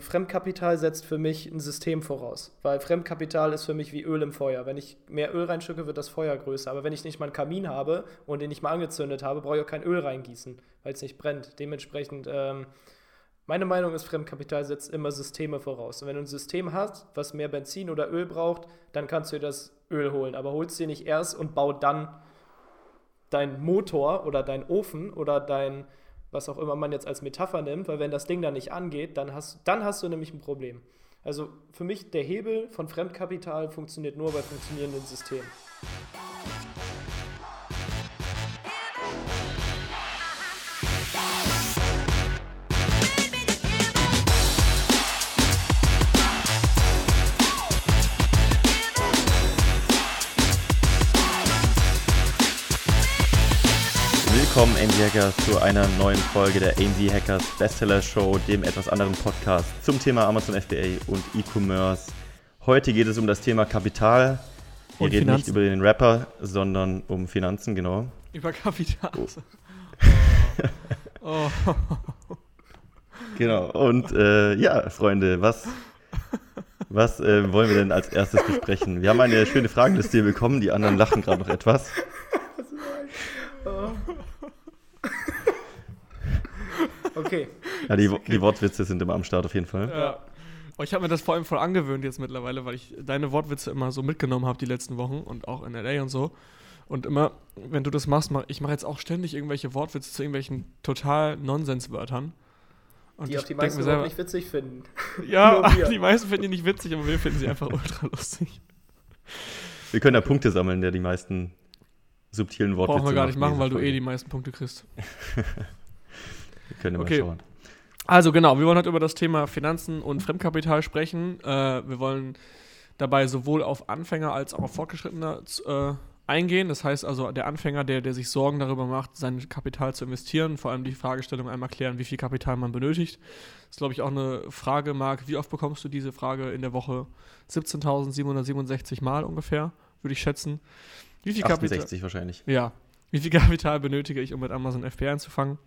Fremdkapital setzt für mich ein System voraus, weil Fremdkapital ist für mich wie Öl im Feuer. Wenn ich mehr Öl reinschücke, wird das Feuer größer. Aber wenn ich nicht mal einen Kamin habe und den nicht mal angezündet habe, brauche ich auch kein Öl reingießen, weil es nicht brennt. Dementsprechend, ähm, meine Meinung ist, Fremdkapital setzt immer Systeme voraus. Und wenn du ein System hast, was mehr Benzin oder Öl braucht, dann kannst du dir das Öl holen. Aber holst dir nicht erst und bau dann deinen Motor oder deinen Ofen oder dein was auch immer man jetzt als Metapher nimmt, weil wenn das Ding dann nicht angeht, dann hast, dann hast du nämlich ein Problem. Also für mich der Hebel von Fremdkapital funktioniert nur bei funktionierenden Systemen. Willkommen, AMZ Hackers, zu einer neuen Folge der AMZ Hackers Bestseller Show, dem etwas anderen Podcast zum Thema Amazon FBA und E-Commerce. Heute geht es um das Thema Kapital. Wir und reden Finanzen. nicht über den Rapper, sondern um Finanzen, genau. Über Kapital. Oh. oh. Genau, und äh, ja, Freunde, was, was äh, wollen wir denn als erstes besprechen? Wir haben eine schöne Fragenliste bekommen, die anderen lachen gerade noch etwas. Okay. Ja, die, die Wortwitze sind immer am Start auf jeden Fall. Ja. Oh, ich habe mir das vor allem voll angewöhnt jetzt mittlerweile, weil ich deine Wortwitze immer so mitgenommen habe die letzten Wochen und auch in LA und so. Und immer, wenn du das machst, mach, ich mache jetzt auch ständig irgendwelche Wortwitze zu irgendwelchen total Nonsenswörtern. Und die auch die meisten selber, nicht witzig finden. Ja, die meisten finden die nicht witzig, aber wir finden sie einfach ultra lustig. Wir können da Punkte sammeln, der die meisten subtilen Wortwitze Brauchen wir gar nicht machen, weil du eh die meisten Punkte kriegst. Wir können okay. mal schauen. Also genau, wir wollen heute über das Thema Finanzen und Fremdkapital sprechen. Äh, wir wollen dabei sowohl auf Anfänger als auch auf Fortgeschrittene äh, eingehen. Das heißt also, der Anfänger, der, der sich Sorgen darüber macht, sein Kapital zu investieren, vor allem die Fragestellung einmal klären, wie viel Kapital man benötigt. Das ist, glaube ich, auch eine Frage, Marc. Wie oft bekommst du diese Frage in der Woche? 17.767 Mal ungefähr, würde ich schätzen. Wie viel 68 Kapital? wahrscheinlich. Ja. Wie viel Kapital benötige ich, um mit Amazon FBA anzufangen?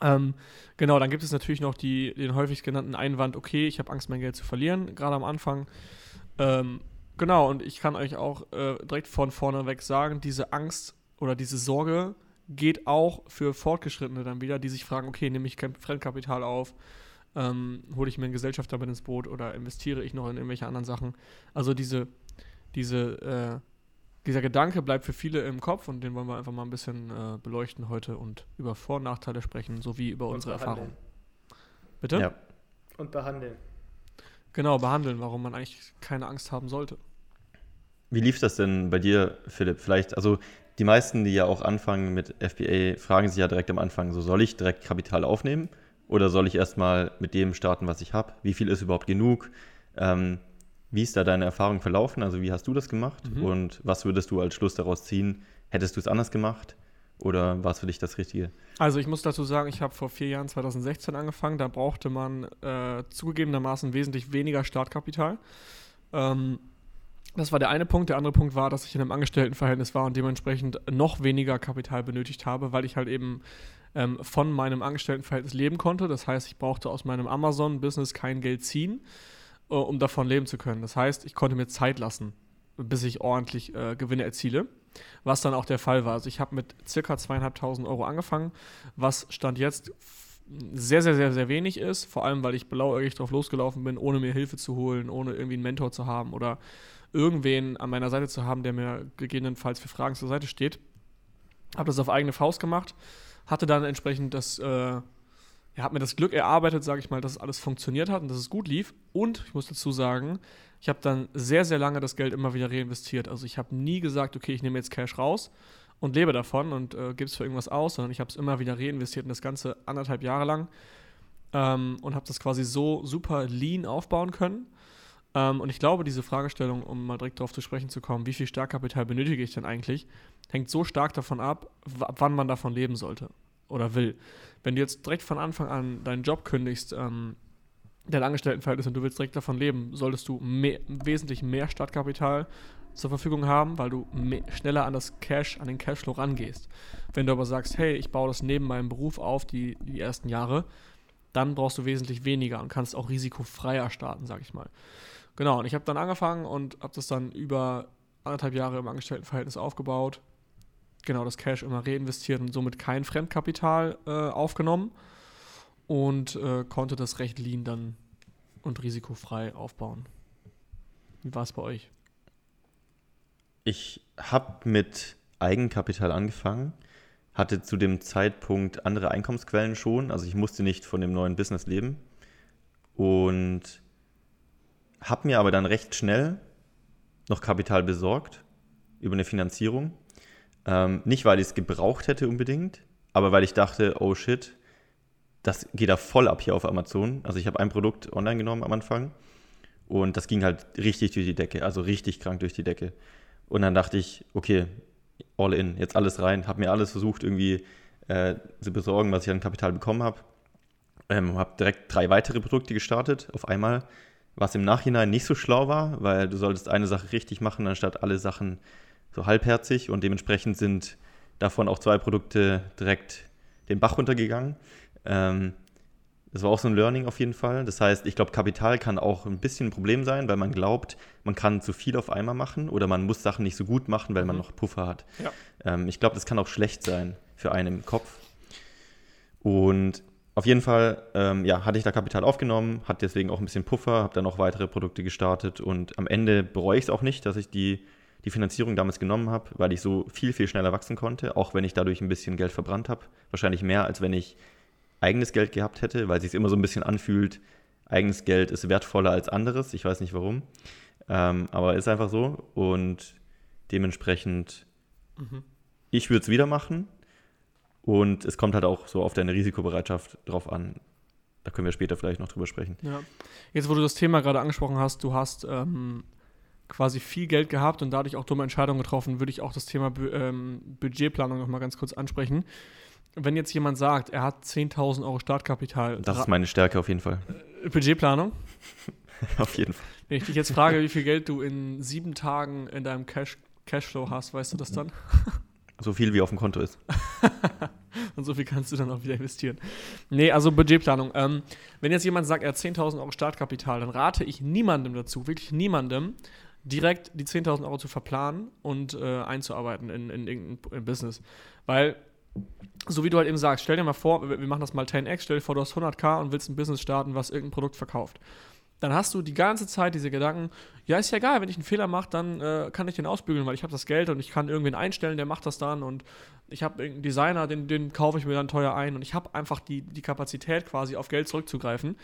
Ähm, genau, dann gibt es natürlich noch die, den häufig genannten Einwand, okay, ich habe Angst, mein Geld zu verlieren, gerade am Anfang. Ähm, genau, und ich kann euch auch äh, direkt von vorne weg sagen, diese Angst oder diese Sorge geht auch für Fortgeschrittene dann wieder, die sich fragen, okay, nehme ich Fremdkapital auf, ähm, hole ich mir einen Gesellschafter mit ins Boot oder investiere ich noch in irgendwelche anderen Sachen. Also diese, diese äh, dieser Gedanke bleibt für viele im Kopf und den wollen wir einfach mal ein bisschen äh, beleuchten heute und über Vor- und Nachteile sprechen, sowie über und unsere Erfahrungen. Bitte? Ja. Und behandeln. Genau, behandeln, warum man eigentlich keine Angst haben sollte. Wie lief das denn bei dir, Philipp? Vielleicht, also die meisten, die ja auch anfangen mit FBA, fragen sich ja direkt am Anfang, so soll ich direkt Kapital aufnehmen oder soll ich erstmal mit dem starten, was ich habe? Wie viel ist überhaupt genug? Ähm, wie ist da deine Erfahrung verlaufen? Also wie hast du das gemacht? Mhm. Und was würdest du als Schluss daraus ziehen? Hättest du es anders gemacht? Oder war es für dich das Richtige? Also ich muss dazu sagen, ich habe vor vier Jahren, 2016, angefangen. Da brauchte man äh, zugegebenermaßen wesentlich weniger Startkapital. Ähm, das war der eine Punkt. Der andere Punkt war, dass ich in einem Angestelltenverhältnis war und dementsprechend noch weniger Kapital benötigt habe, weil ich halt eben ähm, von meinem Angestelltenverhältnis leben konnte. Das heißt, ich brauchte aus meinem Amazon-Business kein Geld ziehen äh, um davon leben zu können. Das heißt, ich konnte mir Zeit lassen, bis ich ordentlich äh, Gewinne erziele, was dann auch der Fall war. Also ich habe mit circa zweieinhalbtausend Euro angefangen, was Stand jetzt sehr, sehr, sehr, sehr wenig ist, vor allem, weil ich blauäugig drauf losgelaufen bin, ohne mir Hilfe zu holen, ohne irgendwie einen Mentor zu haben oder irgendwen an meiner Seite zu haben, der mir gegebenenfalls für Fragen zur Seite steht. Habe das auf eigene Faust gemacht, hatte dann entsprechend das äh, er hat mir das Glück erarbeitet, sage ich mal, dass alles funktioniert hat und dass es gut lief. Und ich muss dazu sagen, ich habe dann sehr, sehr lange das Geld immer wieder reinvestiert. Also ich habe nie gesagt, okay, ich nehme jetzt Cash raus und lebe davon und äh, gebe es für irgendwas aus, sondern ich habe es immer wieder reinvestiert und das Ganze anderthalb Jahre lang ähm, und habe das quasi so super lean aufbauen können. Ähm, und ich glaube, diese Fragestellung, um mal direkt darauf zu sprechen zu kommen, wie viel Startkapital benötige ich denn eigentlich, hängt so stark davon ab, ab wann man davon leben sollte oder will. Wenn du jetzt direkt von Anfang an deinen Job kündigst, ähm, dein Angestelltenverhältnis und du willst direkt davon leben, solltest du mehr, wesentlich mehr Startkapital zur Verfügung haben, weil du mehr, schneller an das Cash, an den Cashflow rangehst. Wenn du aber sagst, hey, ich baue das neben meinem Beruf auf, die, die ersten Jahre, dann brauchst du wesentlich weniger und kannst auch risikofreier starten, sag ich mal. Genau, und ich habe dann angefangen und habe das dann über anderthalb Jahre im Angestelltenverhältnis aufgebaut. Genau, das Cash immer reinvestiert und somit kein Fremdkapital äh, aufgenommen und äh, konnte das recht lean dann und risikofrei aufbauen. Wie war es bei euch? Ich habe mit Eigenkapital angefangen, hatte zu dem Zeitpunkt andere Einkommensquellen schon, also ich musste nicht von dem neuen Business leben und habe mir aber dann recht schnell noch Kapital besorgt über eine Finanzierung. Ähm, nicht, weil ich es gebraucht hätte unbedingt, aber weil ich dachte, oh shit, das geht da voll ab hier auf Amazon. Also ich habe ein Produkt online genommen am Anfang und das ging halt richtig durch die Decke, also richtig krank durch die Decke. Und dann dachte ich, okay, all in, jetzt alles rein, habe mir alles versucht irgendwie äh, zu besorgen, was ich an Kapital bekommen habe. Ähm, habe direkt drei weitere Produkte gestartet auf einmal, was im Nachhinein nicht so schlau war, weil du solltest eine Sache richtig machen, anstatt alle Sachen so halbherzig und dementsprechend sind davon auch zwei Produkte direkt den Bach runtergegangen. Ähm, das war auch so ein Learning auf jeden Fall. Das heißt, ich glaube, Kapital kann auch ein bisschen ein Problem sein, weil man glaubt, man kann zu viel auf einmal machen oder man muss Sachen nicht so gut machen, weil man mhm. noch Puffer hat. Ja. Ähm, ich glaube, das kann auch schlecht sein für einen im Kopf. Und auf jeden Fall ähm, ja, hatte ich da Kapital aufgenommen, hatte deswegen auch ein bisschen Puffer, habe dann noch weitere Produkte gestartet und am Ende bereue ich es auch nicht, dass ich die, die Finanzierung damals genommen habe, weil ich so viel, viel schneller wachsen konnte, auch wenn ich dadurch ein bisschen Geld verbrannt habe. Wahrscheinlich mehr, als wenn ich eigenes Geld gehabt hätte, weil es sich immer so ein bisschen anfühlt, eigenes Geld ist wertvoller als anderes. Ich weiß nicht warum. Ähm, aber ist einfach so. Und dementsprechend, mhm. ich würde es wieder machen. Und es kommt halt auch so auf deine Risikobereitschaft drauf an. Da können wir später vielleicht noch drüber sprechen. Ja. Jetzt, wo du das Thema gerade angesprochen hast, du hast ähm, quasi viel Geld gehabt und dadurch auch dumme Entscheidungen getroffen, würde ich auch das Thema Bu ähm, Budgetplanung noch mal ganz kurz ansprechen wenn jetzt jemand sagt, er hat 10.000 Euro Startkapital. Das ist meine Stärke auf jeden Fall. Äh, Budgetplanung? auf jeden Fall. Wenn ich dich jetzt frage, wie viel Geld du in sieben Tagen in deinem Cash Cashflow hast, weißt du das dann? So viel wie auf dem Konto ist. Und so viel kannst du dann auch wieder investieren. Nee, also Budgetplanung. Ähm, wenn jetzt jemand sagt, er hat 10.000 Euro Startkapital, dann rate ich niemandem dazu, wirklich niemandem, direkt die 10.000 Euro zu verplanen und äh, einzuarbeiten in, in irgendein Business. Weil so wie du halt eben sagst, stell dir mal vor, wir machen das mal 10x, stell dir vor, du hast 100k und willst ein Business starten, was irgendein Produkt verkauft. Dann hast du die ganze Zeit diese Gedanken, ja, ist ja egal, wenn ich einen Fehler mache, dann äh, kann ich den ausbügeln, weil ich habe das Geld und ich kann irgendwen einstellen, der macht das dann und ich habe irgendeinen Designer, den, den kaufe ich mir dann teuer ein und ich habe einfach die, die Kapazität quasi auf Geld zurückzugreifen.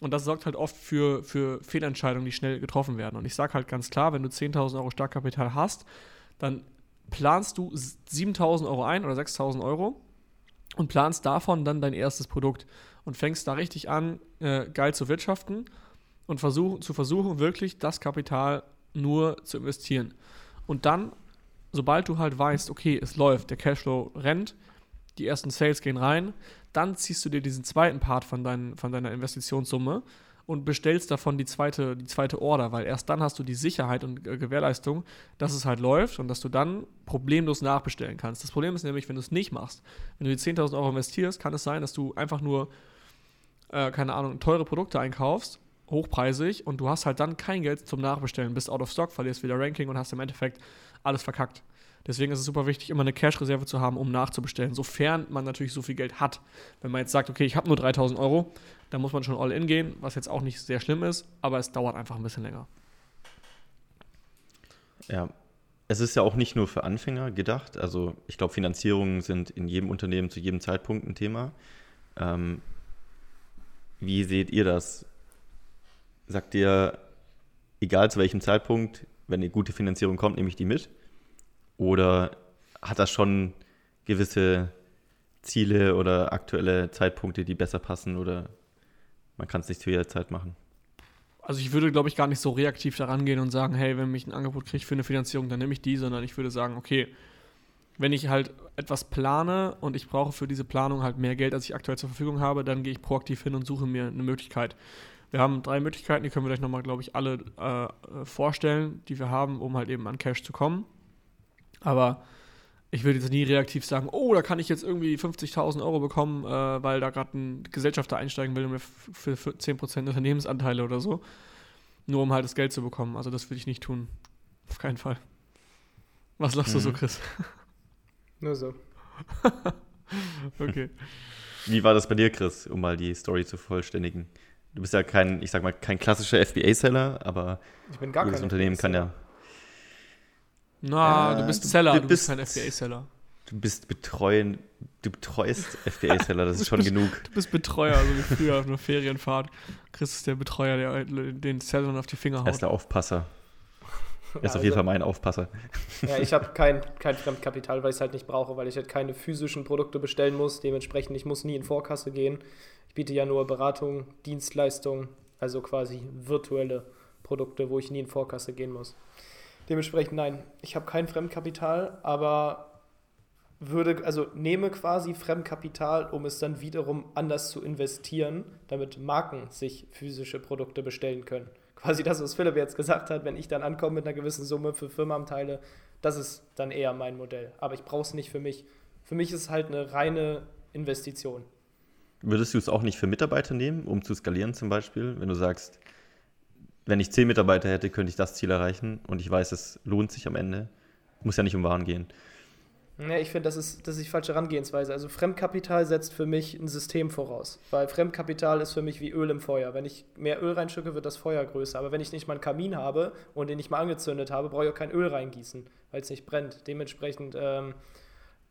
Und das sorgt halt oft für, für Fehlentscheidungen, die schnell getroffen werden. Und ich sage halt ganz klar, wenn du 10.000 Euro Startkapital hast, dann planst du 7000 Euro ein oder 6000 Euro und planst davon dann dein erstes Produkt und fängst da richtig an, äh, geil zu wirtschaften und versuch, zu versuchen, wirklich das Kapital nur zu investieren. Und dann, sobald du halt weißt, okay, es läuft, der Cashflow rennt, die ersten Sales gehen rein, dann ziehst du dir diesen zweiten Part von, dein, von deiner Investitionssumme und bestellst davon die zweite, die zweite Order, weil erst dann hast du die Sicherheit und äh, Gewährleistung, dass es halt läuft und dass du dann problemlos nachbestellen kannst. Das Problem ist nämlich, wenn du es nicht machst, wenn du die 10.000 Euro investierst, kann es sein, dass du einfach nur, äh, keine Ahnung, teure Produkte einkaufst, hochpreisig und du hast halt dann kein Geld zum Nachbestellen, bist out of stock, verlierst wieder Ranking und hast im Endeffekt alles verkackt. Deswegen ist es super wichtig, immer eine Cash-Reserve zu haben, um nachzubestellen, sofern man natürlich so viel Geld hat. Wenn man jetzt sagt, okay, ich habe nur 3000 Euro, dann muss man schon all in gehen, was jetzt auch nicht sehr schlimm ist, aber es dauert einfach ein bisschen länger. Ja, es ist ja auch nicht nur für Anfänger gedacht. Also ich glaube, Finanzierungen sind in jedem Unternehmen zu jedem Zeitpunkt ein Thema. Ähm, wie seht ihr das? Sagt ihr, egal zu welchem Zeitpunkt, wenn eine gute Finanzierung kommt, nehme ich die mit? Oder hat das schon gewisse Ziele oder aktuelle Zeitpunkte, die besser passen oder man kann es nicht zu jeder Zeit machen? Also ich würde, glaube ich, gar nicht so reaktiv daran gehen und sagen, hey, wenn mich ein Angebot kriegt für eine Finanzierung, dann nehme ich die, sondern ich würde sagen, okay, wenn ich halt etwas plane und ich brauche für diese Planung halt mehr Geld, als ich aktuell zur Verfügung habe, dann gehe ich proaktiv hin und suche mir eine Möglichkeit. Wir haben drei Möglichkeiten, die können wir gleich nochmal, glaube ich, alle äh, vorstellen, die wir haben, um halt eben an Cash zu kommen. Aber ich würde jetzt nie reaktiv sagen, oh, da kann ich jetzt irgendwie 50.000 Euro bekommen, äh, weil da gerade ein Gesellschafter einsteigen will für, für 10% Unternehmensanteile oder so. Nur um halt das Geld zu bekommen. Also das würde ich nicht tun. Auf keinen Fall. Was lachst mhm. du so, mhm. Chris? Nur so. okay. Wie war das bei dir, Chris, um mal die Story zu vollständigen? Du bist ja kein, ich sag mal, kein klassischer FBA-Seller, aber ich bin gar jedes Unternehmen kann ja. Na, äh, du bist Seller, du, du bist, kein FBA-Seller. Du bist betreuen, du betreust FBA-Seller, das ist schon genug. Du bist Betreuer, so wie früher auf einer Ferienfahrt. Chris ist der Betreuer, der den Sellern auf die Finger haut. Er ist der Aufpasser. Er ist ja, auf jeden also, Fall mein Aufpasser. Ja, ich habe kein, kein Fremdkapital, weil ich es halt nicht brauche, weil ich halt keine physischen Produkte bestellen muss. Dementsprechend, ich muss nie in Vorkasse gehen. Ich biete ja nur Beratung, Dienstleistung, also quasi virtuelle Produkte, wo ich nie in Vorkasse gehen muss. Dementsprechend nein, ich habe kein Fremdkapital, aber würde, also nehme quasi Fremdkapital, um es dann wiederum anders zu investieren, damit Marken sich physische Produkte bestellen können quasi das, was Philipp jetzt gesagt hat, wenn ich dann ankomme mit einer gewissen Summe für Firmenanteile, das ist dann eher mein Modell. Aber ich brauche es nicht für mich. Für mich ist es halt eine reine Investition. Würdest du es auch nicht für Mitarbeiter nehmen, um zu skalieren zum Beispiel? Wenn du sagst, wenn ich zehn Mitarbeiter hätte, könnte ich das Ziel erreichen und ich weiß, es lohnt sich am Ende. Muss ja nicht um Waren gehen. Ja, ich finde, das ist, das ist die falsche Herangehensweise. Also Fremdkapital setzt für mich ein System voraus. Weil Fremdkapital ist für mich wie Öl im Feuer. Wenn ich mehr Öl reinschicke, wird das Feuer größer. Aber wenn ich nicht mal einen Kamin habe und den nicht mal angezündet habe, brauche ich auch kein Öl reingießen, weil es nicht brennt. Dementsprechend, ähm,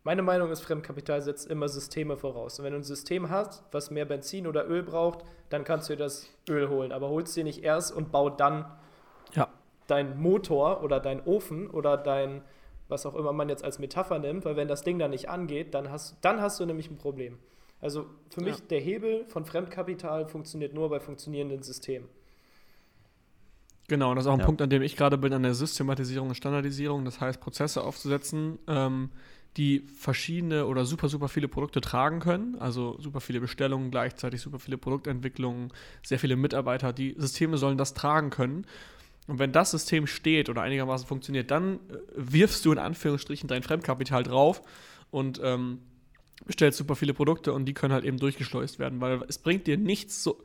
meine Meinung ist, Fremdkapital setzt immer Systeme voraus. Und wenn du ein System hast, was mehr Benzin oder Öl braucht, dann kannst du dir das Öl holen. Aber holst dir nicht erst und bau dann ja. deinen Motor oder deinen Ofen oder dein was auch immer man jetzt als Metapher nimmt, weil wenn das Ding dann nicht angeht, dann hast, dann hast du nämlich ein Problem. Also für mich, ja. der Hebel von Fremdkapital funktioniert nur bei funktionierenden Systemen. Genau, und das ist auch ein ja. Punkt, an dem ich gerade bin, an der Systematisierung und Standardisierung, das heißt Prozesse aufzusetzen, ähm, die verschiedene oder super, super viele Produkte tragen können, also super viele Bestellungen gleichzeitig, super viele Produktentwicklungen, sehr viele Mitarbeiter, die Systeme sollen das tragen können. Und wenn das System steht oder einigermaßen funktioniert, dann äh, wirfst du in Anführungsstrichen dein Fremdkapital drauf und ähm, bestellst super viele Produkte und die können halt eben durchgeschleust werden, weil es bringt dir nichts, so,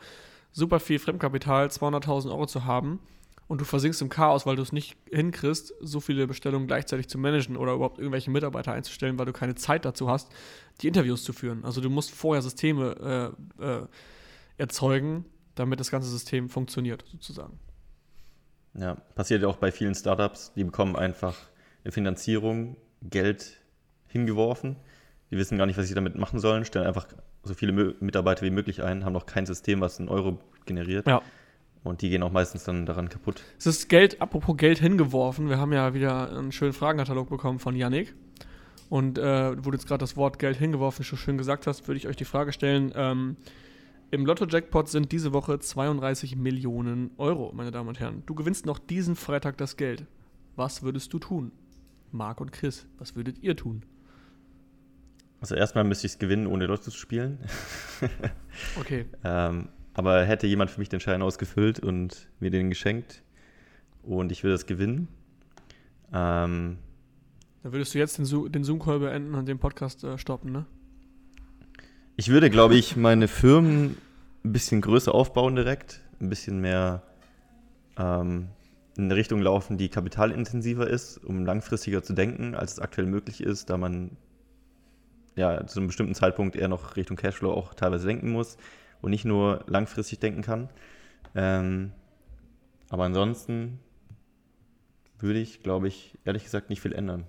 super viel Fremdkapital, 200.000 Euro zu haben und du versinkst im Chaos, weil du es nicht hinkriegst, so viele Bestellungen gleichzeitig zu managen oder überhaupt irgendwelche Mitarbeiter einzustellen, weil du keine Zeit dazu hast, die Interviews zu führen. Also du musst vorher Systeme äh, äh, erzeugen, damit das ganze System funktioniert, sozusagen. Ja, passiert ja auch bei vielen Startups, die bekommen einfach eine Finanzierung, Geld hingeworfen. Die wissen gar nicht, was sie damit machen sollen, stellen einfach so viele Mitarbeiter wie möglich ein, haben noch kein System, was einen Euro generiert. Ja. Und die gehen auch meistens dann daran kaputt. Es ist Geld, apropos Geld hingeworfen. Wir haben ja wieder einen schönen Fragenkatalog bekommen von Yannick. Und äh, wo du jetzt gerade das Wort Geld hingeworfen schon schön gesagt hast, würde ich euch die Frage stellen, ähm, im Lotto-Jackpot sind diese Woche 32 Millionen Euro, meine Damen und Herren. Du gewinnst noch diesen Freitag das Geld. Was würdest du tun? Marc und Chris, was würdet ihr tun? Also erstmal müsste ich es gewinnen, ohne Lotto zu spielen. okay. ähm, aber hätte jemand für mich den Schein ausgefüllt und mir den geschenkt und ich würde das gewinnen. Ähm, Dann würdest du jetzt den, den Zoom-Call beenden und den Podcast äh, stoppen, ne? Ich würde, glaube ich, meine Firmen ein bisschen größer aufbauen direkt, ein bisschen mehr ähm, in eine Richtung laufen, die kapitalintensiver ist, um langfristiger zu denken, als es aktuell möglich ist, da man ja zu einem bestimmten Zeitpunkt eher noch Richtung Cashflow auch teilweise denken muss und nicht nur langfristig denken kann. Ähm, aber ansonsten würde ich, glaube ich, ehrlich gesagt nicht viel ändern.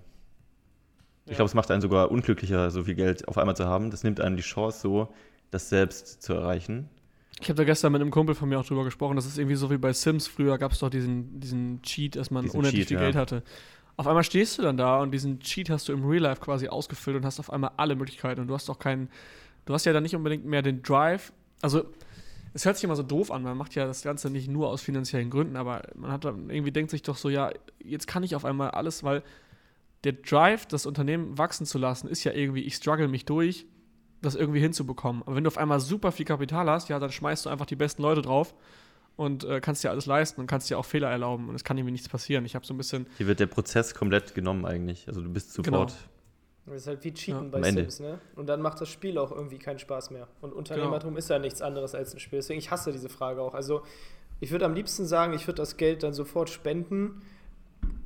Ich glaube, es macht einen sogar unglücklicher, so viel Geld auf einmal zu haben. Das nimmt einem die Chance, so das selbst zu erreichen. Ich habe da gestern mit einem Kumpel von mir auch drüber gesprochen. Das ist irgendwie so wie bei Sims. Früher gab es doch diesen, diesen Cheat, dass man diesen unendlich Cheat, viel ja. Geld hatte. Auf einmal stehst du dann da und diesen Cheat hast du im Real Life quasi ausgefüllt und hast auf einmal alle Möglichkeiten. Und du hast auch keinen, du hast ja dann nicht unbedingt mehr den Drive. Also, es hört sich immer so doof an. Man macht ja das Ganze nicht nur aus finanziellen Gründen, aber man hat dann irgendwie denkt sich doch so, ja, jetzt kann ich auf einmal alles, weil der Drive, das Unternehmen wachsen zu lassen, ist ja irgendwie, ich struggle mich durch, das irgendwie hinzubekommen. Aber wenn du auf einmal super viel Kapital hast, ja, dann schmeißt du einfach die besten Leute drauf und äh, kannst dir alles leisten und kannst dir auch Fehler erlauben und es kann irgendwie nichts passieren. Ich habe so ein bisschen. Hier wird der Prozess komplett genommen eigentlich. Also du bist sofort. Genau. Das ist halt wie Cheaten Am bei Ende. Sims, ne? Und dann macht das Spiel auch irgendwie keinen Spaß mehr. Und Unternehmertum Genau. ist ja nichts anderes als ein Spiel. Deswegen, ich hasse diese Frage auch. Also, ich würde am liebsten sagen, ich würde das Geld dann sofort spenden.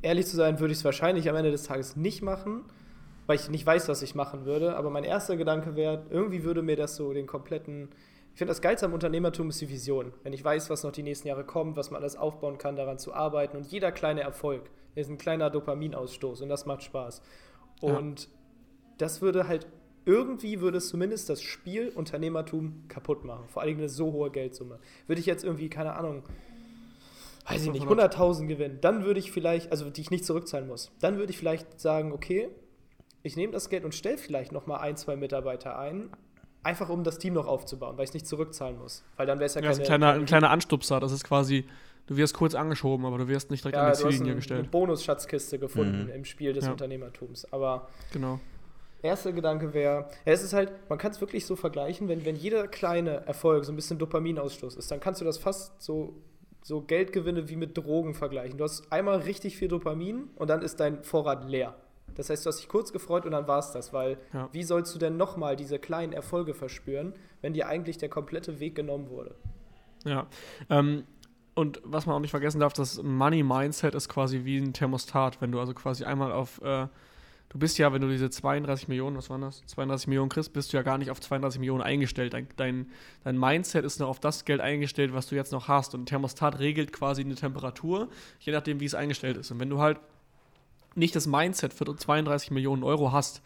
Ehrlich zu sein, würde ich es wahrscheinlich am Ende des Tages nicht machen, weil ich nicht weiß, was ich machen würde. Aber mein erster Gedanke wäre, irgendwie würde mir das so den kompletten. Ich finde, das Geilste am Unternehmertum ist die Vision. Wenn ich weiß, was noch die nächsten Jahre kommt, was man alles aufbauen kann, daran zu arbeiten. Und jeder kleine Erfolg ist ein kleiner Dopaminausstoß und das macht Spaß. Ja. Das würde halt irgendwie würde es zumindest das Spiel Unternehmertum kaputt machen. Vor allem eine so hohe Geldsumme. Würde ich jetzt irgendwie, keine Ahnung, weiß ich nicht, 500. 100.000 gewinnen, dann würde ich vielleicht, also die ich nicht zurückzahlen muss, dann würde ich vielleicht sagen, okay, ich nehme das Geld und stelle vielleicht noch mal ein, zwei Mitarbeiter ein, einfach um das Team noch aufzubauen, weil ich es nicht zurückzahlen muss. Weil dann wäre es ja Ja, das ist keine... ein kleiner, ein kleiner Anstupser. Das ist quasi, du wirst kurz angeschoben, aber du wirst nicht direkt ja, an die Ziellinie eine, eine gestellt. Bonusschatzkiste gefunden Mhm. im Spiel des Ja. Unternehmertums. Aber Genau. Erster Gedanke wäre, ja, es ist halt, man kann es wirklich so vergleichen, wenn, wenn jeder kleine Erfolg so ein bisschen Dopaminausstoß ist, dann kannst du das fast so, so Geldgewinne wie mit Drogen vergleichen. Du hast einmal richtig viel Dopamin und dann ist dein Vorrat leer. Das heißt, du hast dich kurz gefreut und dann war es das, weil Ja. wie sollst du denn nochmal diese kleinen Erfolge verspüren, wenn dir eigentlich der komplette Weg genommen wurde? Ja. Ähm, und was man auch nicht vergessen darf, das Money Mindset ist quasi wie ein Thermostat. Wenn du also quasi einmal auf, äh, du bist ja, wenn du diese 32 Millionen, was waren das? 32 Millionen kriegst, bist du ja gar nicht auf 32 Millionen eingestellt. Dein, dein, dein Mindset ist noch auf das Geld eingestellt, was du jetzt noch hast. Und ein Thermostat regelt quasi eine Temperatur, je nachdem, wie es eingestellt ist. Und wenn du halt nicht das Mindset für 32 Millionen Euro hast,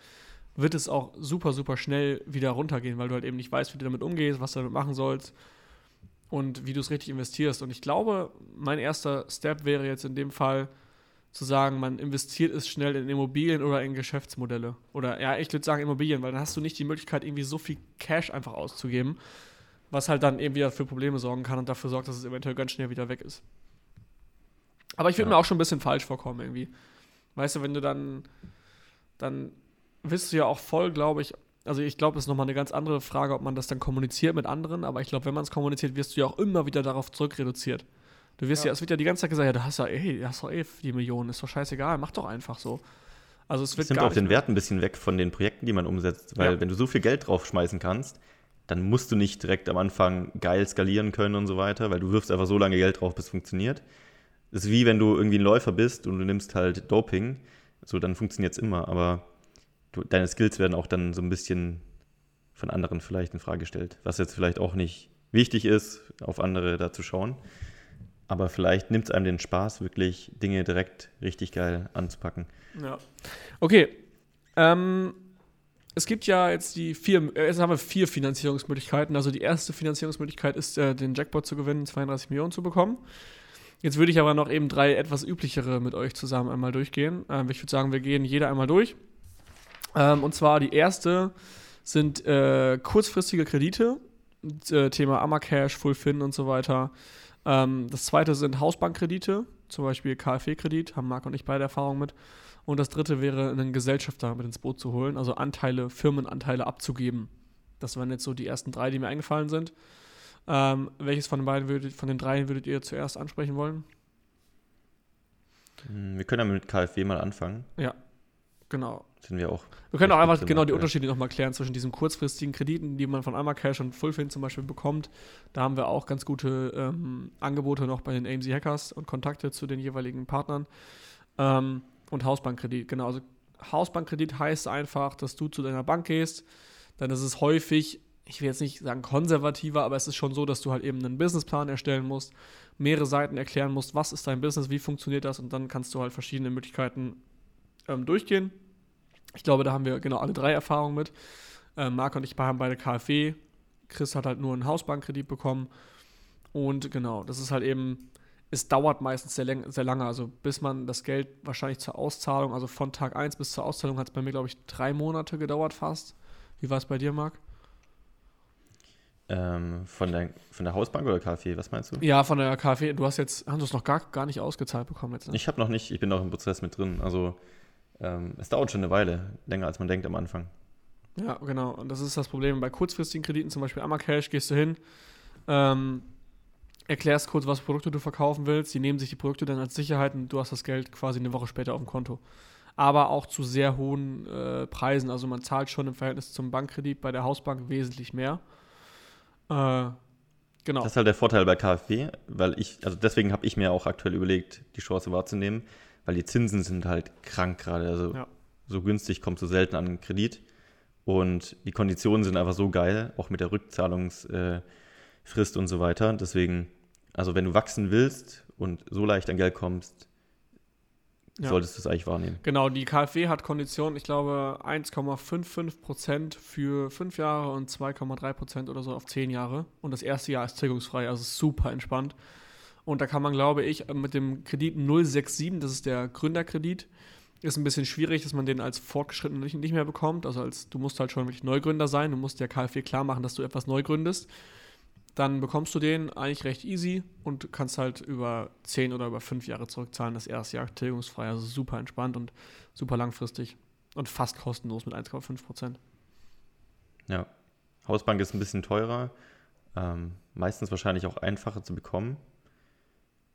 wird es auch super, super schnell wieder runtergehen, weil du halt eben nicht weißt, wie du damit umgehst, was du damit machen sollst und wie du es richtig investierst. Und ich glaube, mein erster Step wäre jetzt in dem Fall zu sagen, man investiert es schnell in Immobilien oder in Geschäftsmodelle. Oder ja, ich würde sagen Immobilien, weil dann hast du nicht die Möglichkeit, irgendwie so viel Cash einfach auszugeben, was halt dann eben wieder für Probleme sorgen kann und dafür sorgt, dass es eventuell ganz schnell wieder weg ist. Aber ich würde Ja. mir auch schon ein bisschen falsch vorkommen irgendwie. Weißt du, wenn du dann, dann wirst du ja auch voll, glaube ich, also ich glaube, es ist nochmal eine ganz andere Frage, ob man das dann kommuniziert mit anderen, aber ich glaube, wenn man es kommuniziert, wirst du ja auch immer wieder darauf zurückreduziert. Du wirst ja. Ja. es wird ja die ganze Zeit gesagt, ja, du hast ja, ey, du hast doch eh die Millionen, ist doch scheißegal, mach doch einfach so. Also es wird Das nimmt auch den Wert ein bisschen weg von den Projekten, die man umsetzt, weil Ja. wenn du so viel Geld draufschmeißen kannst, dann musst du nicht direkt am Anfang geil skalieren können und so weiter, weil du wirfst einfach so lange Geld drauf, bis es funktioniert. Das ist wie wenn du irgendwie ein Läufer bist und du nimmst halt Doping, so dann funktioniert es immer, aber du, deine Skills werden auch dann so ein bisschen von anderen vielleicht in Frage gestellt, was jetzt vielleicht auch nicht wichtig ist, auf andere da zu schauen. Aber vielleicht nimmt es einem den Spaß, wirklich Dinge direkt richtig geil anzupacken. Ja. Okay. Ähm, es gibt ja jetzt die vier, äh, jetzt haben wir vier Finanzierungsmöglichkeiten. Also die erste Finanzierungsmöglichkeit ist, äh, den Jackpot zu gewinnen, 32 Millionen zu bekommen. Jetzt würde ich aber noch eben drei etwas üblichere mit euch zusammen einmal durchgehen. Ähm, ich würde sagen, wir gehen jeder einmal durch. Ähm, und zwar die erste sind äh, kurzfristige Kredite, äh, Thema Ammercash, Fullfin und so weiter. Ähm, das zweite sind Hausbankkredite, zum Beispiel KfW-Kredit, haben Marc und ich beide Erfahrung mit. Und das dritte wäre, einen Gesellschafter mit ins Boot zu holen, also Anteile, Firmenanteile abzugeben. Das waren jetzt so die ersten drei, die mir eingefallen sind. Ähm, welches von den beiden würdet, von den dreien würdet ihr zuerst ansprechen wollen? Hm, Wir können ja mit KfW mal anfangen. Genau. Sind wir auch. Wir können auch einfach genau die gemacht, ja. Unterschiede nochmal klären zwischen diesen kurzfristigen Krediten, die man von einmal Cash und Fullfin zum Beispiel bekommt. Da haben wir auch ganz gute ähm, Angebote noch bei den AMC Hackers und Kontakte zu den jeweiligen Partnern. Ähm, und Hausbankkredit, genau. Also Hausbankkredit heißt einfach, dass du zu deiner Bank gehst. Dann ist es häufig, ich will jetzt nicht sagen konservativer, aber es ist schon so, dass du halt eben einen Businessplan erstellen musst, mehrere Seiten erklären musst, was ist dein Business, wie funktioniert das und dann kannst du halt verschiedene Möglichkeiten ähm, durchgehen. Ich glaube, da haben wir genau alle drei Erfahrungen mit. Ähm, Marc und ich haben beide KfW. Chris hat halt nur einen Hausbankkredit bekommen. Und genau, das ist halt eben, es dauert meistens sehr, sehr lange. Also bis man das Geld wahrscheinlich zur Auszahlung, also von Tag 1 bis zur Auszahlung hat es bei mir, glaube ich, drei Monate gedauert fast. Wie war es bei dir, Marc? Ähm, von, der, von der Hausbank oder KfW, was meinst du? Ja, von der KfW. Du hast jetzt, hast du es noch gar, gar nicht ausgezahlt bekommen jetzt, ne? Ich habe noch nicht, ich bin noch im Prozess mit drin. Also ähm, es dauert schon eine Weile, länger als man denkt am Anfang. Ja, genau. Und das ist das Problem. Bei kurzfristigen Krediten, zum Beispiel Ammercash, gehst du hin, ähm, erklärst kurz, was Produkte du verkaufen willst. Die nehmen sich die Produkte dann als Sicherheit und du hast das Geld quasi eine Woche später auf dem Konto. aber auch zu sehr hohen äh, Preisen. Also man zahlt schon im Verhältnis zum Bankkredit bei der Hausbank wesentlich mehr. Äh, genau. Das ist halt der Vorteil bei KfW, weil ich, also deswegen habe ich mir auch aktuell überlegt, die Chance wahrzunehmen, weil die Zinsen sind halt krank gerade. Also Ja. so günstig kommst du selten an einen Kredit. Und die Konditionen sind einfach so geil, auch mit der Rückzahlungsfrist und so weiter. Deswegen, also wenn du wachsen willst und so leicht an Geld kommst, Ja. solltest du es eigentlich wahrnehmen. Genau, die KfW hat Konditionen, ich glaube, 1,55% für fünf Jahre und 2,3% oder so auf zehn Jahre. Und das erste Jahr ist tilgungsfrei, also super entspannt. Und da kann man, glaube ich, mit dem Kredit 067, das ist der Gründerkredit, ist ein bisschen schwierig, dass man den als fortgeschritten nicht, nicht mehr bekommt. Also als du musst halt schon wirklich Neugründer sein, du musst der KfW klar machen, dass du etwas neu gründest. Dann bekommst du den eigentlich recht easy und kannst halt über 10 oder über 5 Jahre zurückzahlen. Das erste Jahr tilgungsfrei, also super entspannt und super langfristig und fast kostenlos mit 1,5 Prozent. Ja. Hausbank ist ein bisschen teurer, ähm, meistens wahrscheinlich auch einfacher zu bekommen,